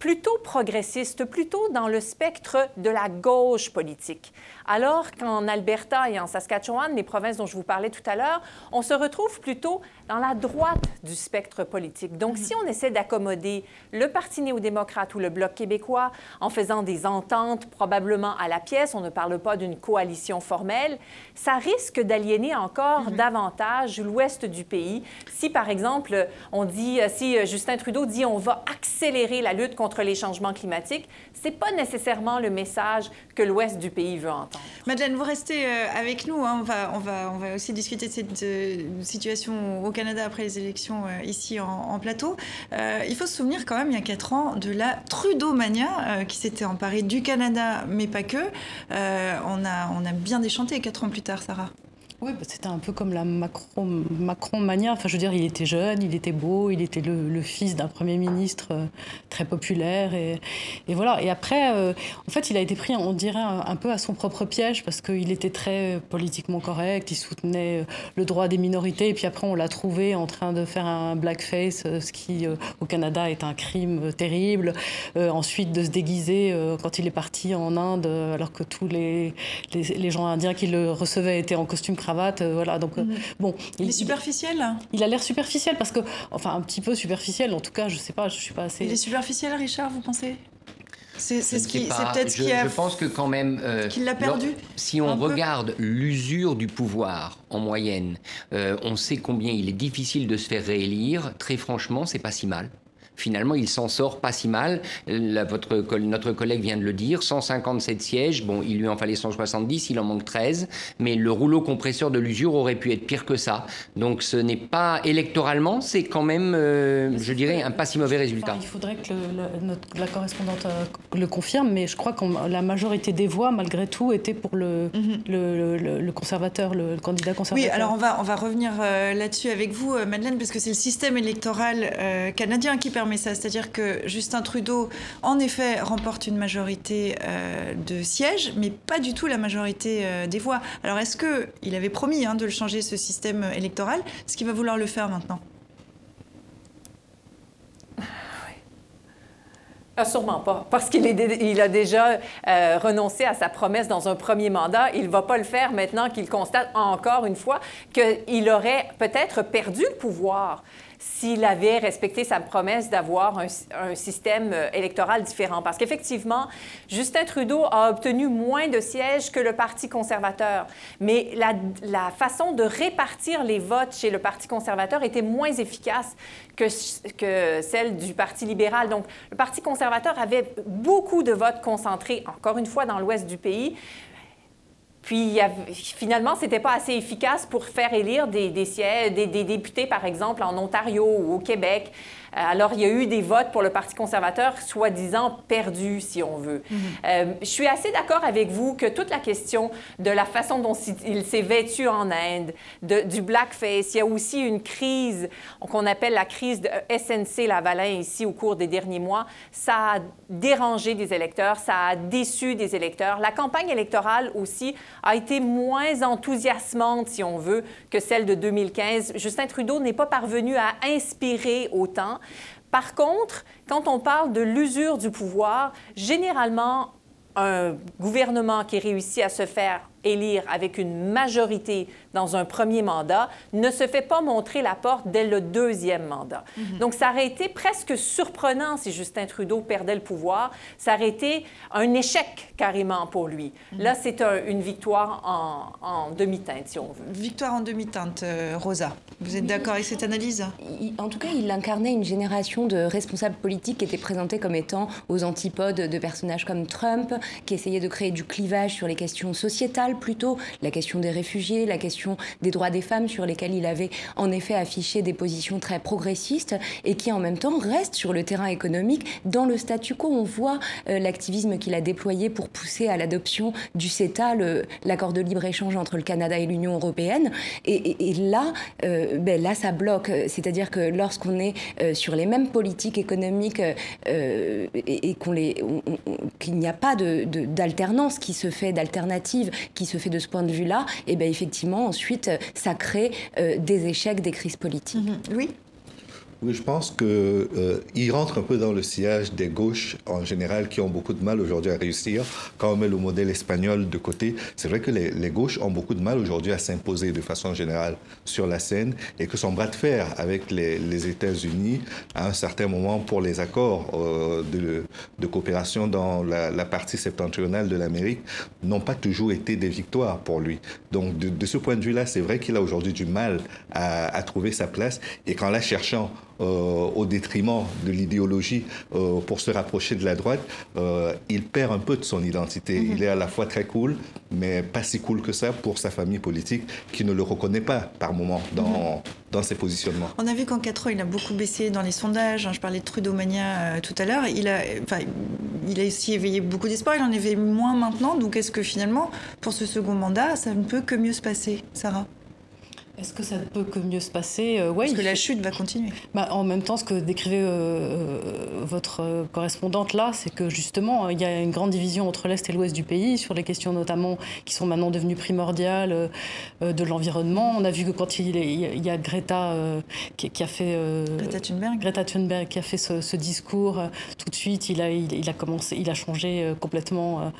plutôt progressiste, plutôt dans le spectre de la gauche politique. Alors qu'en Alberta et en Saskatchewan, les provinces dont je vous parlais tout à l'heure, on se retrouve plutôt dans la droite du spectre politique. Donc, si on essaie d'accommoder le Parti néo-démocrate ou le Bloc québécois en faisant des ententes probablement à la pièce, on ne parle pas d'une coalition formelle, ça risque d'aliéner encore davantage l'ouest du pays. Si, par exemple, on dit, si Justin Trudeau dit on va accélérer la lutte contre les changements climatiques, c'est pas nécessairement le message que l'ouest du pays veut entendre. Madeleine, vous restez euh, avec nous. Hein. On, va, on, va, on va aussi discuter de cette euh, situation au Canada après les élections euh, ici en, plateau. il faut se souvenir quand même, il y a quatre ans, de la Trudeau-mania qui s'était emparée du Canada, mais pas que. on, a, on a bien déchanté quatre ans plus tard, Sarah. Oui, bah, c'était un peu comme la Macron, Macron mania. Enfin, je veux dire, il était jeune, il était beau, il était le, fils d'un premier ministre euh, très populaire. Et, voilà. Et après, euh, en fait, il a été pris, on dirait, un, peu à son propre piège parce qu'il était très politiquement correct, il soutenait euh, le droit des minorités. Et puis après, on l'a trouvé en train de faire un blackface, ce qui, au Canada, est un crime terrible. ensuite, de se déguiser quand il est parti en Inde, alors que tous les, les, les gens indiens qui le recevaient étaient en costume cravate euh, voilà. Donc, euh, bon. Il, est superficiel Il a l'air superficiel parce que, enfin, un petit peu superficiel. En tout cas, je sais pas, je suis pas assez. Il est superficiel, Richard, vous pensez? C'est ce qui, peut-être ce qui a. Je pense que quand même. Euh, qu'il l'a perdu. si on regarde l'usure du pouvoir en moyenne, on sait combien il est difficile de se faire réélire. Très franchement, c'est pas si mal finalement, il s'en sort pas si mal. votre, notre collègue vient de le dire, 157 sièges, bon, il lui en fallait 170, il en manque 13, mais le rouleau compresseur de l'usure aurait pu être pire que ça. Donc ce n'est pas électoralement, c'est quand même, euh, je dirais, un pas si mauvais résultat. il faudrait que la correspondante euh, le confirme, mais je crois que la majorité des voix, malgré tout, était pour le, mhm. le, conservateur, le, candidat conservateur. Oui, alors on va, on va revenir euh, là-dessus avec vous, Madeleine, parce que c'est le système électoral canadien qui permet C'est-à-dire que Justin Trudeau, en effet, remporte une majorité euh, de sièges, mais pas du tout la majorité euh, des voix. Alors, est-ce qu'il avait promis hein, de le changer, ce système électoral? Est-ce qu'il va vouloir le faire maintenant? Ah, sûrement pas, parce qu'il il a déjà euh, renoncé à sa promesse dans un premier mandat. Il ne va pas le faire maintenant qu'il constate encore une fois qu'il aurait peut-être perdu le pouvoir s'il avait respecté sa promesse d'avoir un, système euh, électoral différent. Parce qu'effectivement, Justin Trudeau a obtenu moins de sièges que le Parti conservateur, mais la, façon de répartir les votes chez le Parti conservateur était moins efficace que celle du Parti libéral. Donc, le Parti conservateur avait beaucoup de votes concentrés, encore une fois, dans l'ouest du pays. Puis finalement, ce n'était pas assez efficace pour faire élire des, des, députés, par exemple, en Ontario ou au Québec. Euh, alors, il y a eu des votes pour le Parti conservateur, soi-disant perdus, si on veut. Mhm. Euh, je suis assez d'accord avec vous que toute la question de la façon dont il s'est vêtu en Inde, de, du blackface, il y a aussi une crise qu'on appelle la crise de SNC Lavalin ici au cours des derniers mois. Ça a dérangé des électeurs, ça a déçu des électeurs. La campagne électorale aussi a été moins enthousiasmante, si on veut, que celle de 2015. Justin Trudeau n'est pas parvenu à inspirer autant. Par contre, quand on parle de l'usure du pouvoir, généralement, un gouvernement qui réussit à se faire élire avec une majorité dans un premier mandat ne se fait pas montrer la porte dès le deuxième mandat. Mhm. Donc, ça aurait été presque surprenant si Justin Trudeau perdait le pouvoir. Ça aurait été un échec carrément pour lui. Mhm. Là, c'est une victoire en, demi-teinte, si on veut. Victoire en demi-teinte, euh, Rosa. Vous êtes d'accord avec cette analyse? En tout cas, il incarnait une génération de responsables politiques qui étaient présentés comme étant aux antipodes de personnages comme Trump, qui essayaient de créer du clivage sur les questions sociétales plutôt, la question des réfugiés, la question des droits des femmes sur lesquels il avait en effet affiché des positions très progressistes et qui en même temps restent sur le terrain économique dans le statu quo. On voit euh, l'activisme qu'il a déployé pour pousser à l'adoption du CETA, l'accord de libre-échange entre le Canada et l'Union européenne. Et, là, euh, ben là, ça bloque. C'est-à-dire que lorsqu'on est euh, sur les mêmes politiques économiques et, qu'il n'y a pas d'alternance qui se fait, d'alternative qui se fait de ce point de vue-là, et bien effectivement, ensuite, ça crée euh, des échecs, des crises politiques. Mhm. Oui Oui, je pense qu'il euh, rentre un peu dans le sillage des gauches en général qui ont beaucoup de mal aujourd'hui à réussir. Quand on met le modèle espagnol de côté, c'est vrai que les, les, gauches ont beaucoup de mal aujourd'hui à s'imposer de façon générale sur la scène et que son bras de fer avec les, les États-Unis à un certain moment pour les accords euh, de, de, coopération dans la, la partie septentrionale de l'Amérique n'ont pas toujours été des victoires pour lui. Donc de, de ce point de vue-là, c'est vrai qu'il a aujourd'hui du mal à, à trouver sa place et qu'en la cherchant au détriment de l'idéologie euh, pour se rapprocher de la droite, euh, il perd un peu de son identité. Mm -hmm. Il est à la fois très cool, mais pas si cool que ça pour sa famille politique qui ne le reconnaît pas par moment dans, mm -hmm. dans ses positionnements. On a vu qu'en 4 ans, il a beaucoup baissé dans les sondages. Je parlais de Trudeau-mania euh, tout à l'heure. Il, a, enfin, il a aussi éveillé beaucoup d'espoir. Il en éveille moins maintenant. Donc est-ce que finalement, pour ce second mandat, ça ne peut que mieux se passer, Sarah? Est-ce que ça ne peut que mieux se passer euh, ouais, Parce que la chute va continuer. Bah, en même temps, ce que décrivait euh, votre correspondante là, c'est que justement, il y a une grande division entre l'Est et l'Ouest du pays sur les questions notamment qui sont maintenant devenues primordiales euh, de l'environnement. On a vu que quand il, y a Greta euh, qui, qui, a fait... Greta Thunberg. Greta Thunberg qui a fait ce, ce discours, tout de suite, il a, il, il, a commencé, il a changé complètement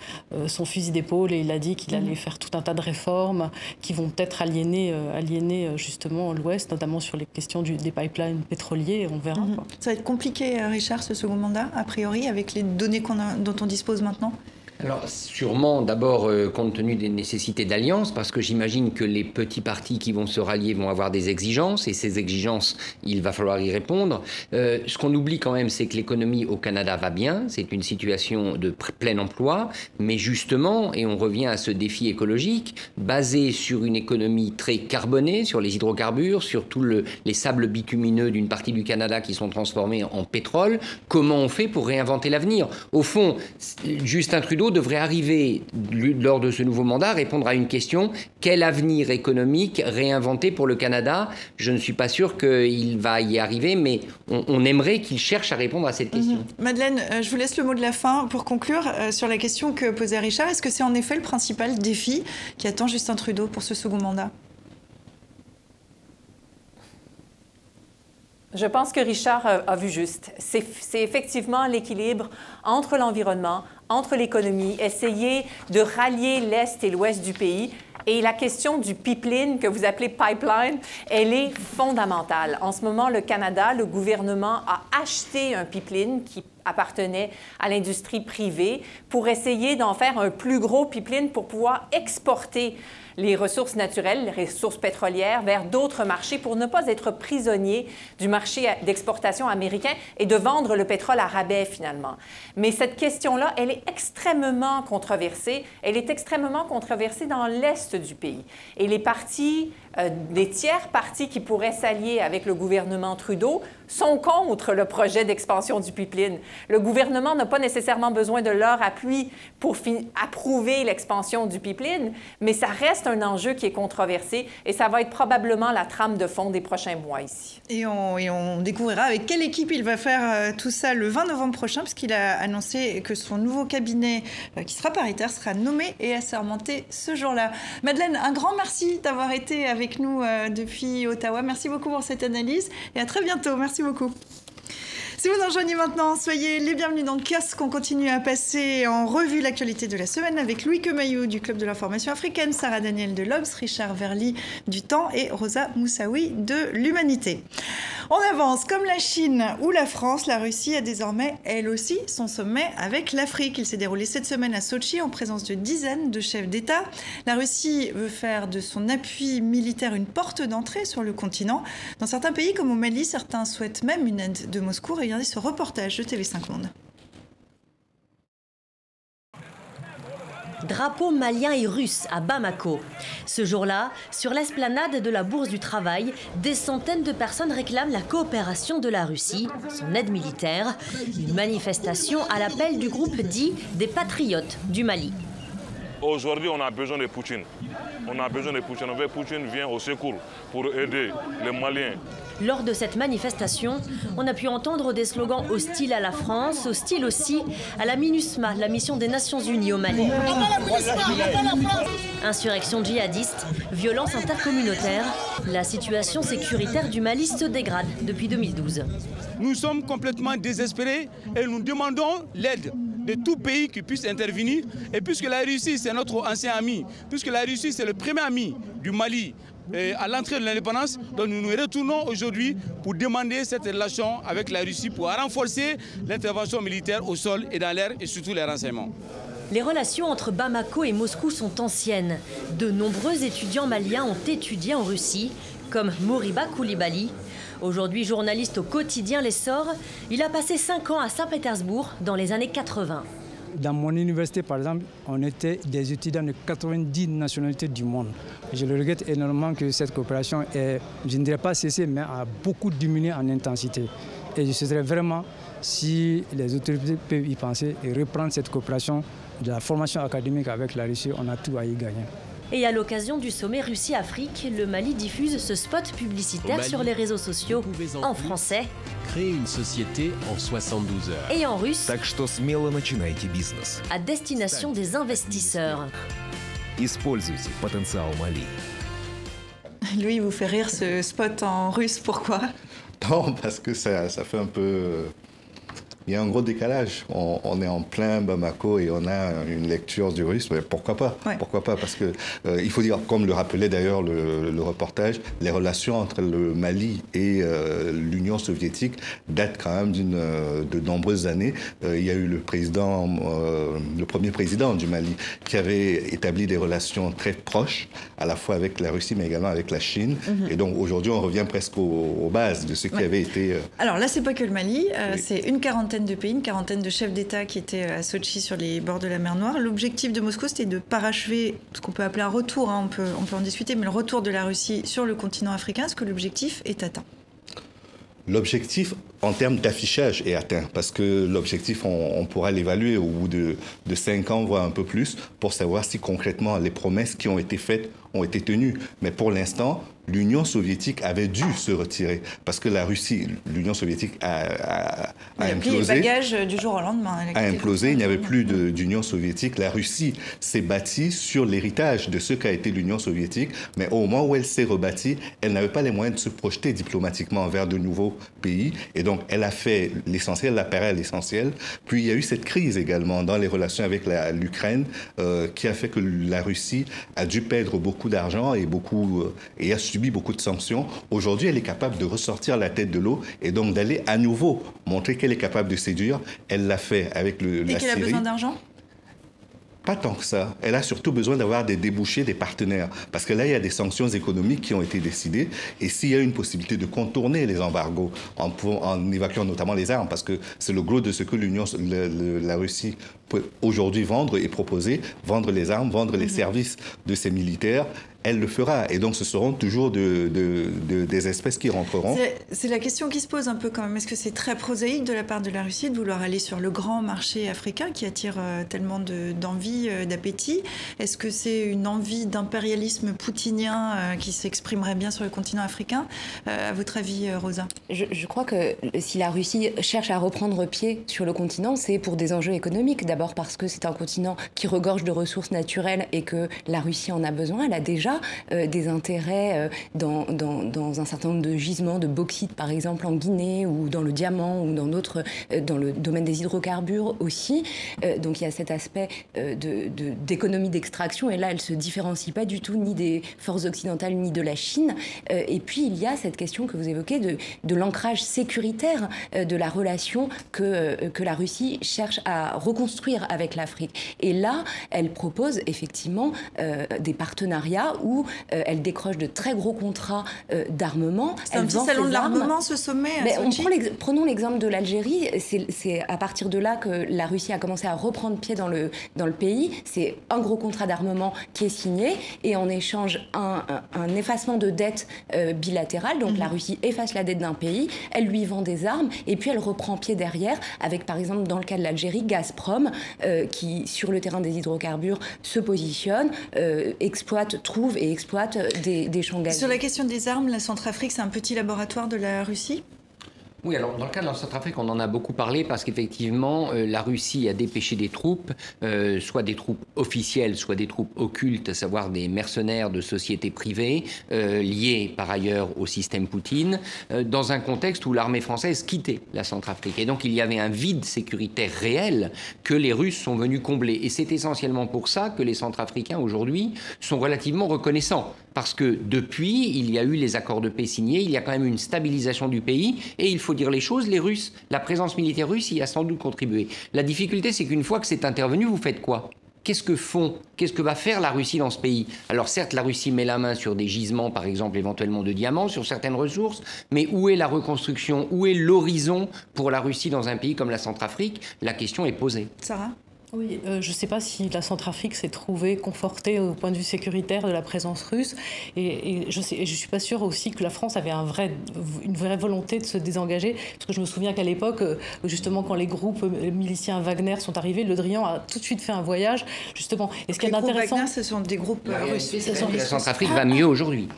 son fusil d'épaule et il a dit qu'il allait mmh. faire tout un tas de réformes qui vont peut-être aliéner, aliéner justement l'Ouest, notamment sur les questions du, des pipelines pétroliers. On verra. Mmh. Ça va être compliqué, Richard, ce second mandat, a priori, avec les données on a, dont on dispose maintenant? Alors sûrement d'abord euh, compte tenu des nécessités d'alliance, parce que j'imagine que les petits partis qui vont se rallier vont avoir des exigences, et ces exigences, il va falloir y répondre. Euh, ce qu'on oublie quand même, c'est que l'économie au Canada va bien, c'est une situation de plein emploi, mais justement, et on revient à ce défi écologique, basé sur une économie très carbonée, sur les hydrocarbures, sur tous le, les sables bitumineux d'une partie du Canada qui sont transformés en pétrole, comment on fait pour réinventer l'avenir? Au fond, Justin Trudeau devrait arriver, lors de ce nouveau mandat, répondre à une question quel avenir économique réinventer pour le Canada? Je ne suis pas sûr qu'il va y arriver, mais on, on aimerait qu'il cherche à répondre à cette question. Mm -hmm. Madeleine, euh, je vous laisse le mot de la fin pour conclure euh, sur la question que posait Richard. Est-ce que c'est en effet le principal défi qui attend Justin Trudeau pour ce second mandat? Je pense que Richard a vu juste. C'est effectivement l'équilibre entre l'environnement, entre l'économie, essayer de rallier l'Est et l'Ouest du pays. Et la question du pipeline, que vous appelez pipeline, elle est fondamentale. En ce moment, le Canada, le gouvernement a acheté un pipeline qui appartenait à l'industrie privée pour essayer d'en faire un plus gros pipeline pour pouvoir exporter les ressources naturelles, les ressources pétrolières vers d'autres marchés pour ne pas être prisonnier du marché d'exportation américain et de vendre le pétrole à rabais finalement. Mais cette question-là, elle est extrêmement controversée. Elle est extrêmement controversée dans l'Est du pays. Et les partis, euh, des tiers partis qui pourraient s'allier avec le gouvernement Trudeau sont contre le projet d'expansion du pipeline. Le gouvernement n'a pas nécessairement besoin de leur appui pour approuver l'expansion du pipeline, mais ça reste un enjeu qui est controversé et ça va être probablement la trame de fond des prochains mois ici. Et on, découvrira avec quelle équipe il va faire euh, tout ça le 20 novembre prochain, puisqu'il a annoncé que son nouveau cabinet, euh, qui sera paritaire, sera nommé et assermenté ce jour-là. Madeleine, un grand merci d'avoir été avec nous euh, depuis Ottawa. Merci beaucoup pour cette analyse et à très bientôt. Merci beaucoup. Si vous nous rejoignez maintenant, soyez les bienvenus dans le casque. On continue à passer en revue l'actualité de la semaine avec Louis Quemaillou du Club de l'information africaine, Sarah Daniel de l'Obs, Richard Verly du Temps et Rosa Moussaoui de l'Humanité. On avance. Comme la Chine ou la France, la Russie a désormais, elle aussi, son sommet avec l'Afrique. Il s'est déroulé cette semaine à Sochi en présence de dizaines de chefs d'État. La Russie veut faire de son appui militaire une porte d'entrée sur le continent. Dans certains pays comme au Mali, certains souhaitent même une aide de Moscou. Regardez ce reportage de TV5 Monde. Drapeau malien et russe à Bamako. Ce jour-là, sur l'esplanade de la Bourse du Travail, des centaines de personnes réclament la coopération de la Russie, son aide militaire, une manifestation à l'appel du groupe dit des Patriotes du Mali. Aujourd'hui, on a besoin de Poutine. On a besoin de Poutine. On veut Poutine vient au secours pour aider les Maliens. Lors de cette manifestation, on a pu entendre des slogans hostiles à la France, hostiles aussi à la MINUSMA, la mission des Nations Unies au Mali. Insurrection djihadiste, violence intercommunautaire, la situation sécuritaire du Mali se dégrade depuis 2012. Nous sommes complètement désespérés et nous demandons l'aide de tout pays qui puisse intervenir. Et puisque la Russie, c'est notre ancien ami, puisque la Russie, c'est le premier ami du Mali, à l'entrée de l'indépendance. Donc nous nous retournons aujourd'hui pour demander cette relation avec la Russie pour renforcer l'intervention militaire au sol et dans l'air et surtout les renseignements. Les relations entre Bamako et Moscou sont anciennes. De nombreux étudiants maliens ont étudié en Russie, comme Moriba Koulibaly. Aujourd'hui journaliste au quotidien L'Essor, il a passé 5 ans à Saint-Pétersbourg dans les années 80. Dans mon université, par exemple, on était des étudiants de 90 nationalités du monde. Je le regrette énormément que cette coopération ait, je ne dirais pas cessé, mais a beaucoup diminué en intensité. Et je souhaiterais vraiment, si les autorités peuvent y penser et reprendre cette coopération de la formation académique avec la Russie, on a tout à y gagner. Et à l'occasion du sommet Russie-Afrique, le Mali diffuse ce spot publicitaire sur les réseaux sociaux en, français. Créer une société en 72 heures. Et en russe. À destination des investisseurs. Mali. Lui, il vous fait rire ce spot en russe, pourquoi? Non, parce que ça, ça fait un peu il y a un gros décalage. On, est en plein Bamako et on a une lecture du russe, mais pourquoi pas? Pourquoi pas? Parce que euh, il faut dire, comme le rappelait d'ailleurs le, reportage, les relations entre le Mali et euh, l'Union soviétique datent quand même d'une euh, de nombreuses années. il y a eu le président, le premier président du Mali, qui avait établi des relations très proches, à la fois avec la Russie, mais également avec la Chine. Mhm. Et donc aujourd'hui, on revient presque aux, bases de ce qui avait été. Alors là, c'est pas que le Mali, c'est une quarantaine de pays, une quarantaine de chefs d'État qui étaient à Sochi sur les bords de la mer Noire. L'objectif de Moscou, c'était de parachever ce qu'on peut appeler un retour, hein, on, peut, on peut en discuter, mais le retour de la Russie sur le continent africain. Est-ce que l'objectif est atteint L'objectif en termes d'affichage est atteint parce que l'objectif, on, pourra l'évaluer au bout de, 5 ans, voire un peu plus, pour savoir si concrètement les promesses qui ont été faites ont été tenues. Mais pour l'instant, l'Union soviétique avait dû se retirer parce que la Russie, l'Union soviétique a, a, a implosé. Les du jour au lendemain. A implosé, il n'y avait plus d'Union soviétique. La Russie s'est bâtie sur l'héritage de ce qu'a été l'Union soviétique, mais au moment où elle s'est rebâtie, elle n'avait pas les moyens de se projeter diplomatiquement vers de nouveaux pays. Et donc, elle a fait l'essentiel, l'appareil l'essentiel. Puis, il y a eu cette crise également dans les relations avec l'Ukraine euh, qui a fait que la Russie a dû perdre beaucoup d'argent et beaucoup euh, et a subi beaucoup de sanctions. Aujourd'hui, elle est capable de ressortir la tête de l'eau et donc d'aller à nouveau montrer qu'elle est capable de séduire. Elle l'a fait avec le, et qu'elle a besoin d'argent? Pas tant que ça. Elle a surtout besoin d'avoir des débouchés, des partenaires. Parce que là, il y a des sanctions économiques qui ont été décidées. Et s'il y a une possibilité de contourner les embargos en, en évacuant notamment les armes, parce que c'est le gros de ce que l'Union, la Russie peut aujourd'hui vendre et proposer, vendre les armes, vendre les mhm. services de ses militaires elle le fera. Et donc, ce seront toujours de, des espèces qui rentreront. C'est la question qui se pose un peu quand même. Est-ce que c'est très prosaïque de la part de la Russie de vouloir aller sur le grand marché africain qui attire euh, tellement d'envie, euh, d'appétit? Est-ce que c'est une envie d'impérialisme poutinien euh, qui s'exprimerait bien sur le continent africain? À votre avis, Rosa? Je, je, crois que si la Russie cherche à reprendre pied sur le continent, c'est pour des enjeux économiques. D'abord parce que c'est un continent qui regorge de ressources naturelles et que la Russie en a besoin. Elle a déjà euh, des intérêts euh, dans, un certain nombre de gisements de bauxite, par exemple en Guinée, ou dans le diamant, ou dans d'autres, euh, dans le domaine des hydrocarbures aussi. donc il y a cet aspect d'économie de, d'extraction, et là, elle se différencie pas du tout ni des forces occidentales ni de la Chine. et puis il y a cette question que vous évoquez de, de l'ancrage sécuritaire de la relation que, que la Russie cherche à reconstruire avec l'Afrique. Et là, elle propose effectivement des partenariats où elle décroche de très gros contrats d'armement. C'est un petit salon de l'armement, ce sommet. Mais on prend prenons l'exemple de l'Algérie. C'est à partir de là que la Russie a commencé à reprendre pied dans le, dans le pays. C'est un gros contrat d'armement qui est signé et en échange un, un, effacement de dette euh, bilatérale. Donc la mhm. Russie efface la dette d'un pays, elle lui vend des armes et puis elle reprend pied derrière avec par exemple dans le cas de l'Algérie Gazprom euh, qui sur le terrain des hydrocarbures se positionne, euh, exploite, trouve et exploite des, des gaziers. Sur la question des armes, la Centrafrique c'est un petit laboratoire de la Russie? Oui, alors dans le cas de la Centrafrique, on en a beaucoup parlé parce qu'effectivement, euh, la Russie a dépêché des troupes, euh, soit des troupes officielles, soit des troupes occultes, à savoir des mercenaires de sociétés privées, euh, liés par ailleurs au système Poutine, dans un contexte où l'armée française quittait la Centrafrique. Et donc il y avait un vide sécuritaire réel que les Russes sont venus combler. Et c'est essentiellement pour ça que les Centrafricains aujourd'hui sont relativement reconnaissants. Parce que depuis, il y a eu les accords de paix signés, il y a quand même une stabilisation du pays, et il faut dire les choses, les Russes, la présence militaire russe y a sans doute contribué. La difficulté, c'est qu'une fois que c'est intervenu, vous faites quoi? Qu'est-ce que font Qu'est-ce que va faire la Russie dans ce pays? Alors certes, la Russie met la main sur des gisements, par exemple éventuellement de diamants, sur certaines ressources, mais où est la reconstruction? Où est l'horizon pour la Russie dans un pays comme la Centrafrique? La question est posée. Sarah? Oui, euh, je ne sais pas si la Centrafrique s'est trouvée confortée au point de vue sécuritaire de la présence russe. Et, je ne suis pas sûre aussi que la France avait un vrai, une vraie volonté de se désengager. Parce que je me souviens qu'à l'époque, euh, justement, quand les groupes miliciens Wagner sont arrivés, Le Drian a tout de suite fait un voyage, justement. Et ce qui est intéressant. Wagner, ce sont des groupes russes. La Centrafrique va mieux aujourd'hui.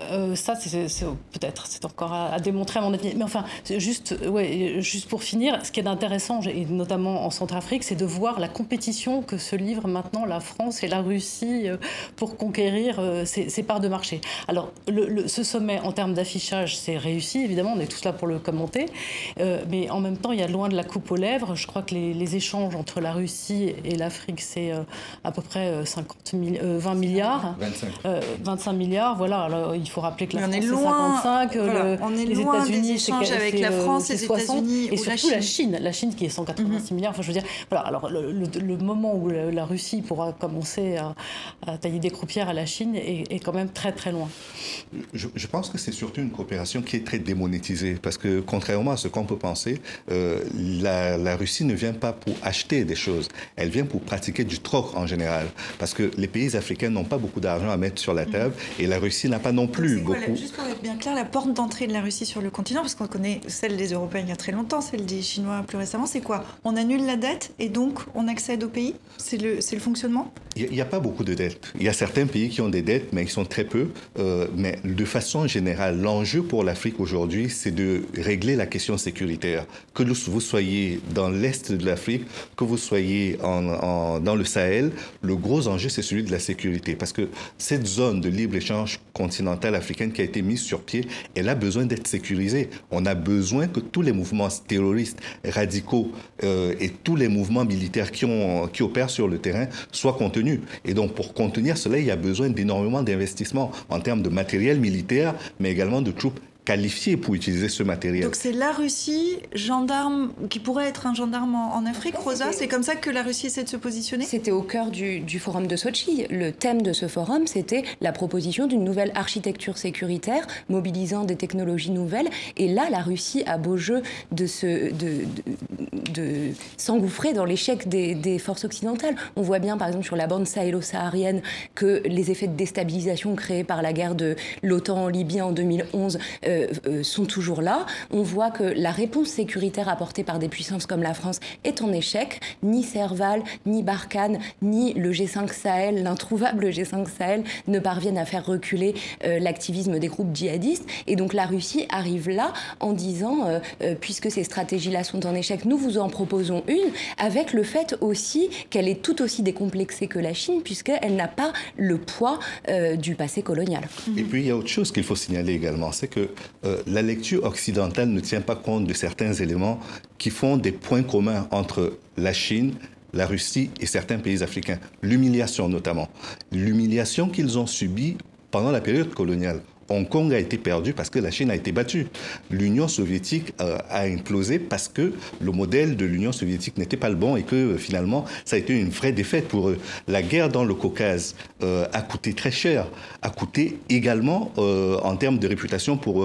Euh, ça, c'est peut-être, c'est encore à, démontrer à mon avis. Mais enfin, juste, ouais, juste pour finir, ce qui est intéressant, et notamment en Centrafrique, c'est de voir la compétition que se livrent maintenant la France et la Russie euh, pour conquérir euh, ces, parts de marché. Alors, le, ce sommet, en termes d'affichage, c'est réussi, évidemment, on est tous là pour le commenter. mais en même temps, il y a loin de la coupe aux lèvres. Je crois que les, échanges entre la Russie et l'Afrique, c'est à peu près 50 20 milliards. 25. 25 milliards, voilà. Alors, il faut rappeler que la France, c'est 55, on est les États-Unis, c'est avec la France, les États-Unis et surtout la Chine. la Chine, qui est 186 mhm. milliards. Enfin, je veux dire, voilà. Alors, le, moment où la, Russie pourra commencer à, tailler des croupières à la Chine est, quand même très très loin. Je, pense que c'est surtout une coopération qui est très démonétisée, parce que contrairement à ce qu'on peut penser, euh, la, la Russie ne vient pas pour acheter des choses, elle vient pour pratiquer du troc en général, parce que les pays africains n'ont pas beaucoup d'argent à mettre sur la table, et la Russie n'a pas non plus juste pour être bien clair, la porte d'entrée de la Russie sur le continent, parce qu'on connaît celle des Européens il y a très longtemps, celle des Chinois plus récemment, c'est quoi? On annule la dette et donc on accède au pays? C'est le, le fonctionnement? Il n'y a, pas beaucoup de dettes. Il y a certains pays qui ont des dettes, mais ils sont très peu. Euh, mais de façon générale, l'enjeu pour l'Afrique aujourd'hui, c'est de régler la question sécuritaire. Que vous soyez dans l'Est de l'Afrique, que vous soyez en, dans le Sahel, le gros enjeu, c'est celui de la sécurité. Parce que cette zone de libre-échange continentale africaine qui a été mise sur pied, elle a besoin d'être sécurisée. On a besoin que tous les mouvements terroristes radicaux euh, et tous les mouvements militaires qui, opèrent sur le terrain soient contenus. Et donc, pour contenir cela, il y a besoin d'énormément d'investissements en termes de matériel militaire, mais également de troupes qualifié pour utiliser ce matériel. Donc c'est la Russie, gendarme, qui pourrait être un gendarme en, Afrique, Rosa C'est comme ça que la Russie essaie de se positionner? C'était au cœur du, du, forum de Sochi. Le thème de ce forum, c'était la proposition d'une nouvelle architecture sécuritaire, mobilisant des technologies nouvelles. Et là, la Russie a beau jeu de, se, de, de, s'engouffrer dans l'échec des, des, forces occidentales. On voit bien, par exemple, sur la bande sahélo-saharienne, que les effets de déstabilisation créés par la guerre de l'OTAN en Libye en 2011... Euh, euh, sont toujours là. On voit que la réponse sécuritaire apportée par des puissances comme la France est en échec. Ni Serval, ni Barkhane, ni le G5 Sahel, l'introuvable G5 Sahel, ne parviennent à faire reculer euh, l'activisme des groupes djihadistes. Et donc la Russie arrive là en disant, puisque ces stratégies-là sont en échec, nous vous en proposons une, avec le fait aussi qu'elle est tout aussi décomplexée que la Chine, puisqu'elle n'a pas le poids du passé colonial. Et puis il y a autre chose qu'il faut signaler également, c'est que euh, la lecture occidentale ne tient pas compte de certains éléments qui font des points communs entre la Chine, la Russie et certains pays africains. L'humiliation notamment. L'humiliation qu'ils ont subie pendant la période coloniale. Hong Kong a été perdu parce que la Chine a été battue. L'Union soviétique euh, a implosé parce que le modèle de l'Union soviétique n'était pas le bon et que euh, finalement, ça a été une vraie défaite pour eux. La guerre dans le Caucase euh, a coûté très cher, a coûté également en termes de réputation pour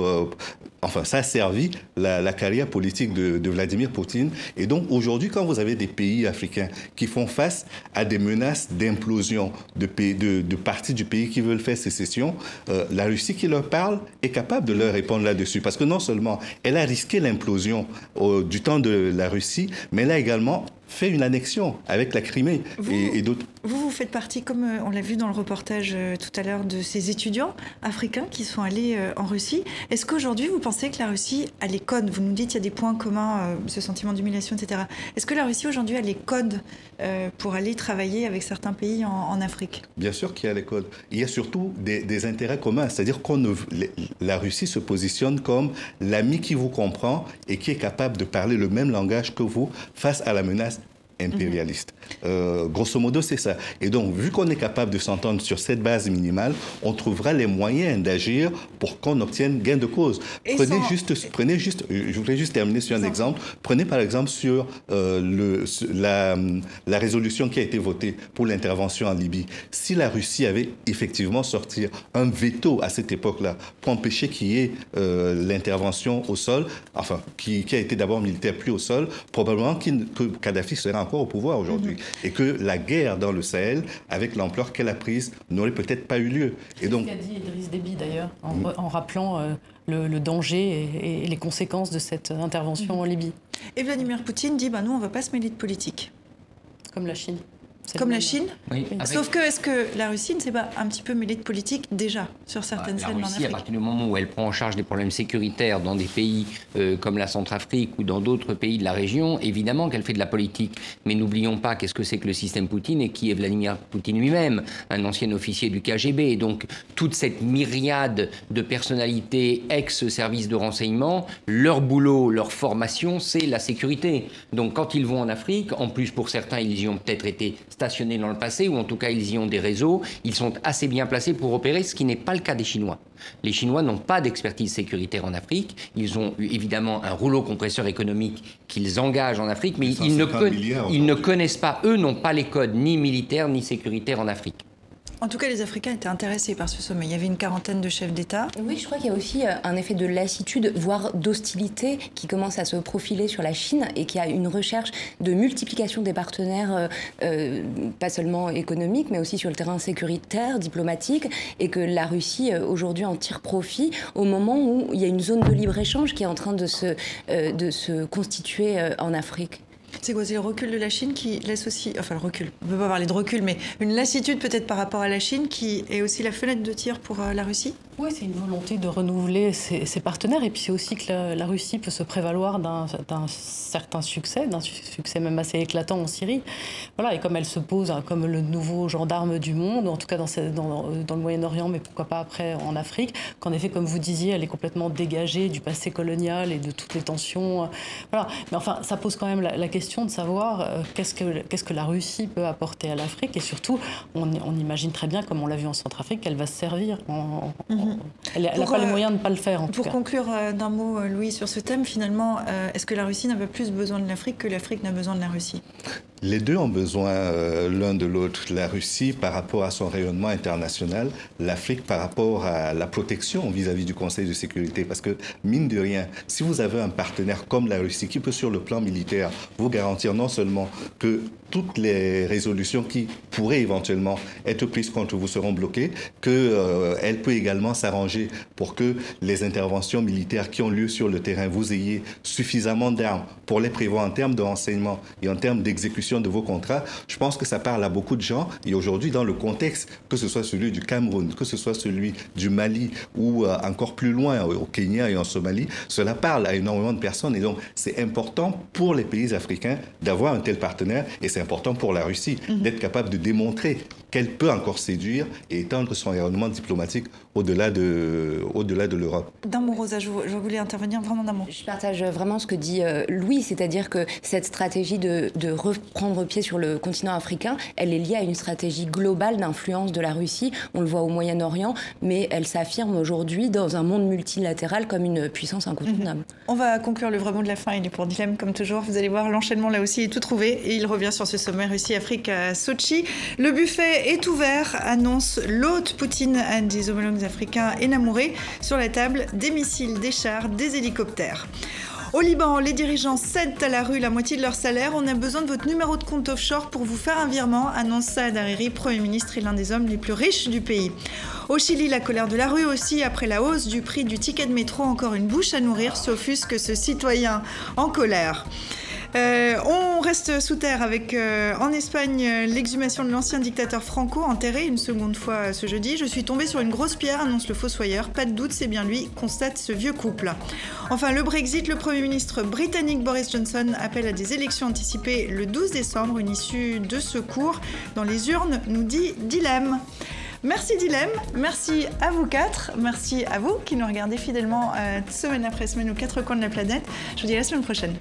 Enfin, ça a servi la, carrière politique de, Vladimir Poutine. Et donc, aujourd'hui, quand vous avez des pays africains qui font face à des menaces d'implosion de, de, de, parties du pays qui veulent faire sécession, euh, la Russie qui leur parle est capable de leur répondre là-dessus. Parce que non seulement elle a risqué l'implosion du temps de la Russie, mais elle a également fait une annexion avec la Crimée et, d'autres. Vous, vous faites partie, comme euh, on l'a vu dans le reportage euh, tout à l'heure, de ces étudiants africains qui sont allés euh, en Russie. Est-ce qu'aujourd'hui, vous pensez que la Russie a les codes? Vous nous dites qu'il y a des points communs, ce sentiment d'humiliation, etc. Est-ce que la Russie aujourd'hui a les codes pour aller travailler avec certains pays en, Afrique? Bien sûr qu'il y a les codes. Il y a surtout des, intérêts communs. C'est-à-dire que la Russie se positionne comme l'ami qui vous comprend et qui est capable de parler le même langage que vous face à la menace impérialiste. Euh, grosso modo, c'est ça. Et donc, vu qu'on est capable de s'entendre sur cette base minimale, on trouvera les moyens d'agir pour qu'on obtienne gain de cause. prenez juste, prenez juste, je voudrais juste terminer sur un exemple. Prenez par exemple sur euh, le, la, la, résolution qui a été votée pour l'intervention en Libye. Si la Russie avait effectivement sorti un veto à cette époque-là pour empêcher qu'il y ait euh, l'intervention au sol, enfin, qui, qui a été d'abord militaire puis au sol, probablement que Kadhafi serait en au pouvoir aujourd'hui. Mhm. Et que la guerre dans le Sahel, avec l'ampleur qu'elle a prise, n'aurait peut-être pas eu lieu. Et donc... ce qu'a dit Idriss Déby d'ailleurs, en, mhm. rappelant euh, le, danger et, les conséquences de cette intervention mhm. en Libye. Et Vladimir Poutine dit bah, nous, on ne va pas se mêler de politique. Comme la Chine. Comme la Chine Sauf que, est-ce que la Russie ne s'est pas un petit peu mêlée de politique déjà sur certaines bah, scènes La Russie, à partir du moment où elle prend en charge des problèmes sécuritaires dans des pays euh, comme la Centrafrique ou dans d'autres pays de la région, évidemment qu'elle fait de la politique. Mais n'oublions pas qu'est-ce que c'est que le système Poutine et qui est Vladimir Poutine lui-même, un ancien officier du KGB. Donc toute cette myriade de personnalités ex-services de renseignement, leur boulot, leur formation, c'est la sécurité. Donc quand ils vont en Afrique, en plus pour certains, ils y ont peut-être été stationnés dans le passé, ou en tout cas ils y ont des réseaux, ils sont assez bien placés pour opérer, ce qui n'est pas le cas des Chinois. Les Chinois n'ont pas d'expertise sécuritaire en Afrique. Ils ont évidemment un rouleau compresseur économique qu'ils engagent en Afrique, mais ils ne, ils ne connaissent pas, eux n'ont pas les codes ni militaires ni sécuritaires en Afrique. En tout cas, les Africains étaient intéressés par ce sommet. Il y avait une quarantaine de chefs d'État. Oui, je crois qu'il y a aussi euh, un effet de lassitude, voire d'hostilité, qui commence à se profiler sur la Chine et qui a une recherche de multiplication des partenaires, euh, euh, pas seulement économiques, mais aussi sur le terrain sécuritaire, diplomatique, et que la Russie aujourd'hui en tire profit au moment où il y a une zone de libre-échange qui est en train de se, de se constituer en Afrique. C'est quoi C'est le recul de la Chine qui laisse aussi, enfin le recul, on ne peut pas parler de recul, mais une lassitude peut-être par rapport à la Chine qui est aussi la fenêtre de tir pour euh, la Russie? Oui, c'est une volonté de renouveler ses, partenaires et puis c'est aussi que la, Russie peut se prévaloir d'un certain succès, d'un succès même assez éclatant en Syrie. Voilà, et comme elle se pose hein, comme le nouveau gendarme du monde, en tout cas dans, le Moyen-Orient, mais pourquoi pas après en Afrique, qu'en effet, comme vous disiez, elle est complètement dégagée du passé colonial et de toutes les tensions. Euh, voilà, mais enfin, ça pose quand même la question de savoir euh, qu'est-ce que, la Russie peut apporter à l'Afrique et surtout, on, imagine très bien, comme on l'a vu en Centrafrique, qu'elle va se servir. Mhm. Elle n'a pas les euh, moyens de ne pas le faire. En pour conclure euh, d'un mot, Louis, sur ce thème, finalement, est-ce que la Russie n'a pas plus besoin de l'Afrique que l'Afrique n'a besoin de la Russie? Les deux ont besoin l'un de l'autre. La Russie par rapport à son rayonnement international, l'Afrique par rapport à la protection vis-à-vis -vis du Conseil de sécurité. Parce que, mine de rien, si vous avez un partenaire comme la Russie qui peut sur le plan militaire vous garantir non seulement que toutes les résolutions qui pourraient éventuellement être prises contre vous seront bloquées, qu'elle euh, peut également s'arranger pour que les interventions militaires qui ont lieu sur le terrain, vous ayez suffisamment d'armes pour les prévoir en termes de renseignement et en termes d'exécution de vos contrats. Je pense que ça parle à beaucoup de gens. Et aujourd'hui, dans le contexte, que ce soit celui du Cameroun, que ce soit celui du Mali ou euh, encore plus loin au Kenya et en Somalie, cela parle à énormément de personnes. Et donc, c'est important pour les pays africains d'avoir un tel partenaire. Et c'est important pour la Russie mhm. d'être capable de démontrer qu'elle peut encore séduire et étendre son rayonnement diplomatique au-delà de, au-delà de l'Europe. D'un mot, Rosa, je, voulais intervenir vraiment d'un mot. Je partage vraiment ce que dit euh, Louis, c'est-à-dire que cette stratégie de, de prendre pied sur le continent africain, elle est liée à une stratégie globale d'influence de la Russie. On le voit au Moyen-Orient, mais elle s'affirme aujourd'hui dans un monde multilatéral comme une puissance incontournable. On va conclure le vrai mot de la fin. Il est pour Dilemme, comme toujours. Vous allez voir, l'enchaînement là aussi est tout trouvé. Et il revient sur ce sommet Russie-Afrique à Sochi. Le buffet est ouvert, annonce l'hôte Poutine à des homologues africains énamourés. Sur la table, des missiles, des chars, des hélicoptères. Au Liban, les dirigeants cèdent à la rue la moitié de leur salaire. On a besoin de votre numéro de compte offshore pour vous faire un virement, annonce Saad Hariri, Premier ministre et l'un des hommes les plus riches du pays. Au Chili, la colère de la rue aussi, après la hausse du prix du ticket de métro, encore une bouche à nourrir, s'offusque ce citoyen en colère. Euh, on reste sous terre avec euh, en Espagne euh, l'exhumation de l'ancien dictateur Franco enterré une seconde fois ce jeudi. Je suis tombé sur une grosse pierre, annonce le fossoyeur. Pas de doute, c'est bien lui, constate ce vieux couple. Enfin, le Brexit, le Premier ministre britannique Boris Johnson appelle à des élections anticipées le 12 décembre. Une issue de secours dans les urnes, nous dit Dilemme. Merci Dilemme, merci à vous quatre, merci à vous qui nous regardez fidèlement semaine après semaine aux quatre coins de la planète. Je vous dis à la semaine prochaine.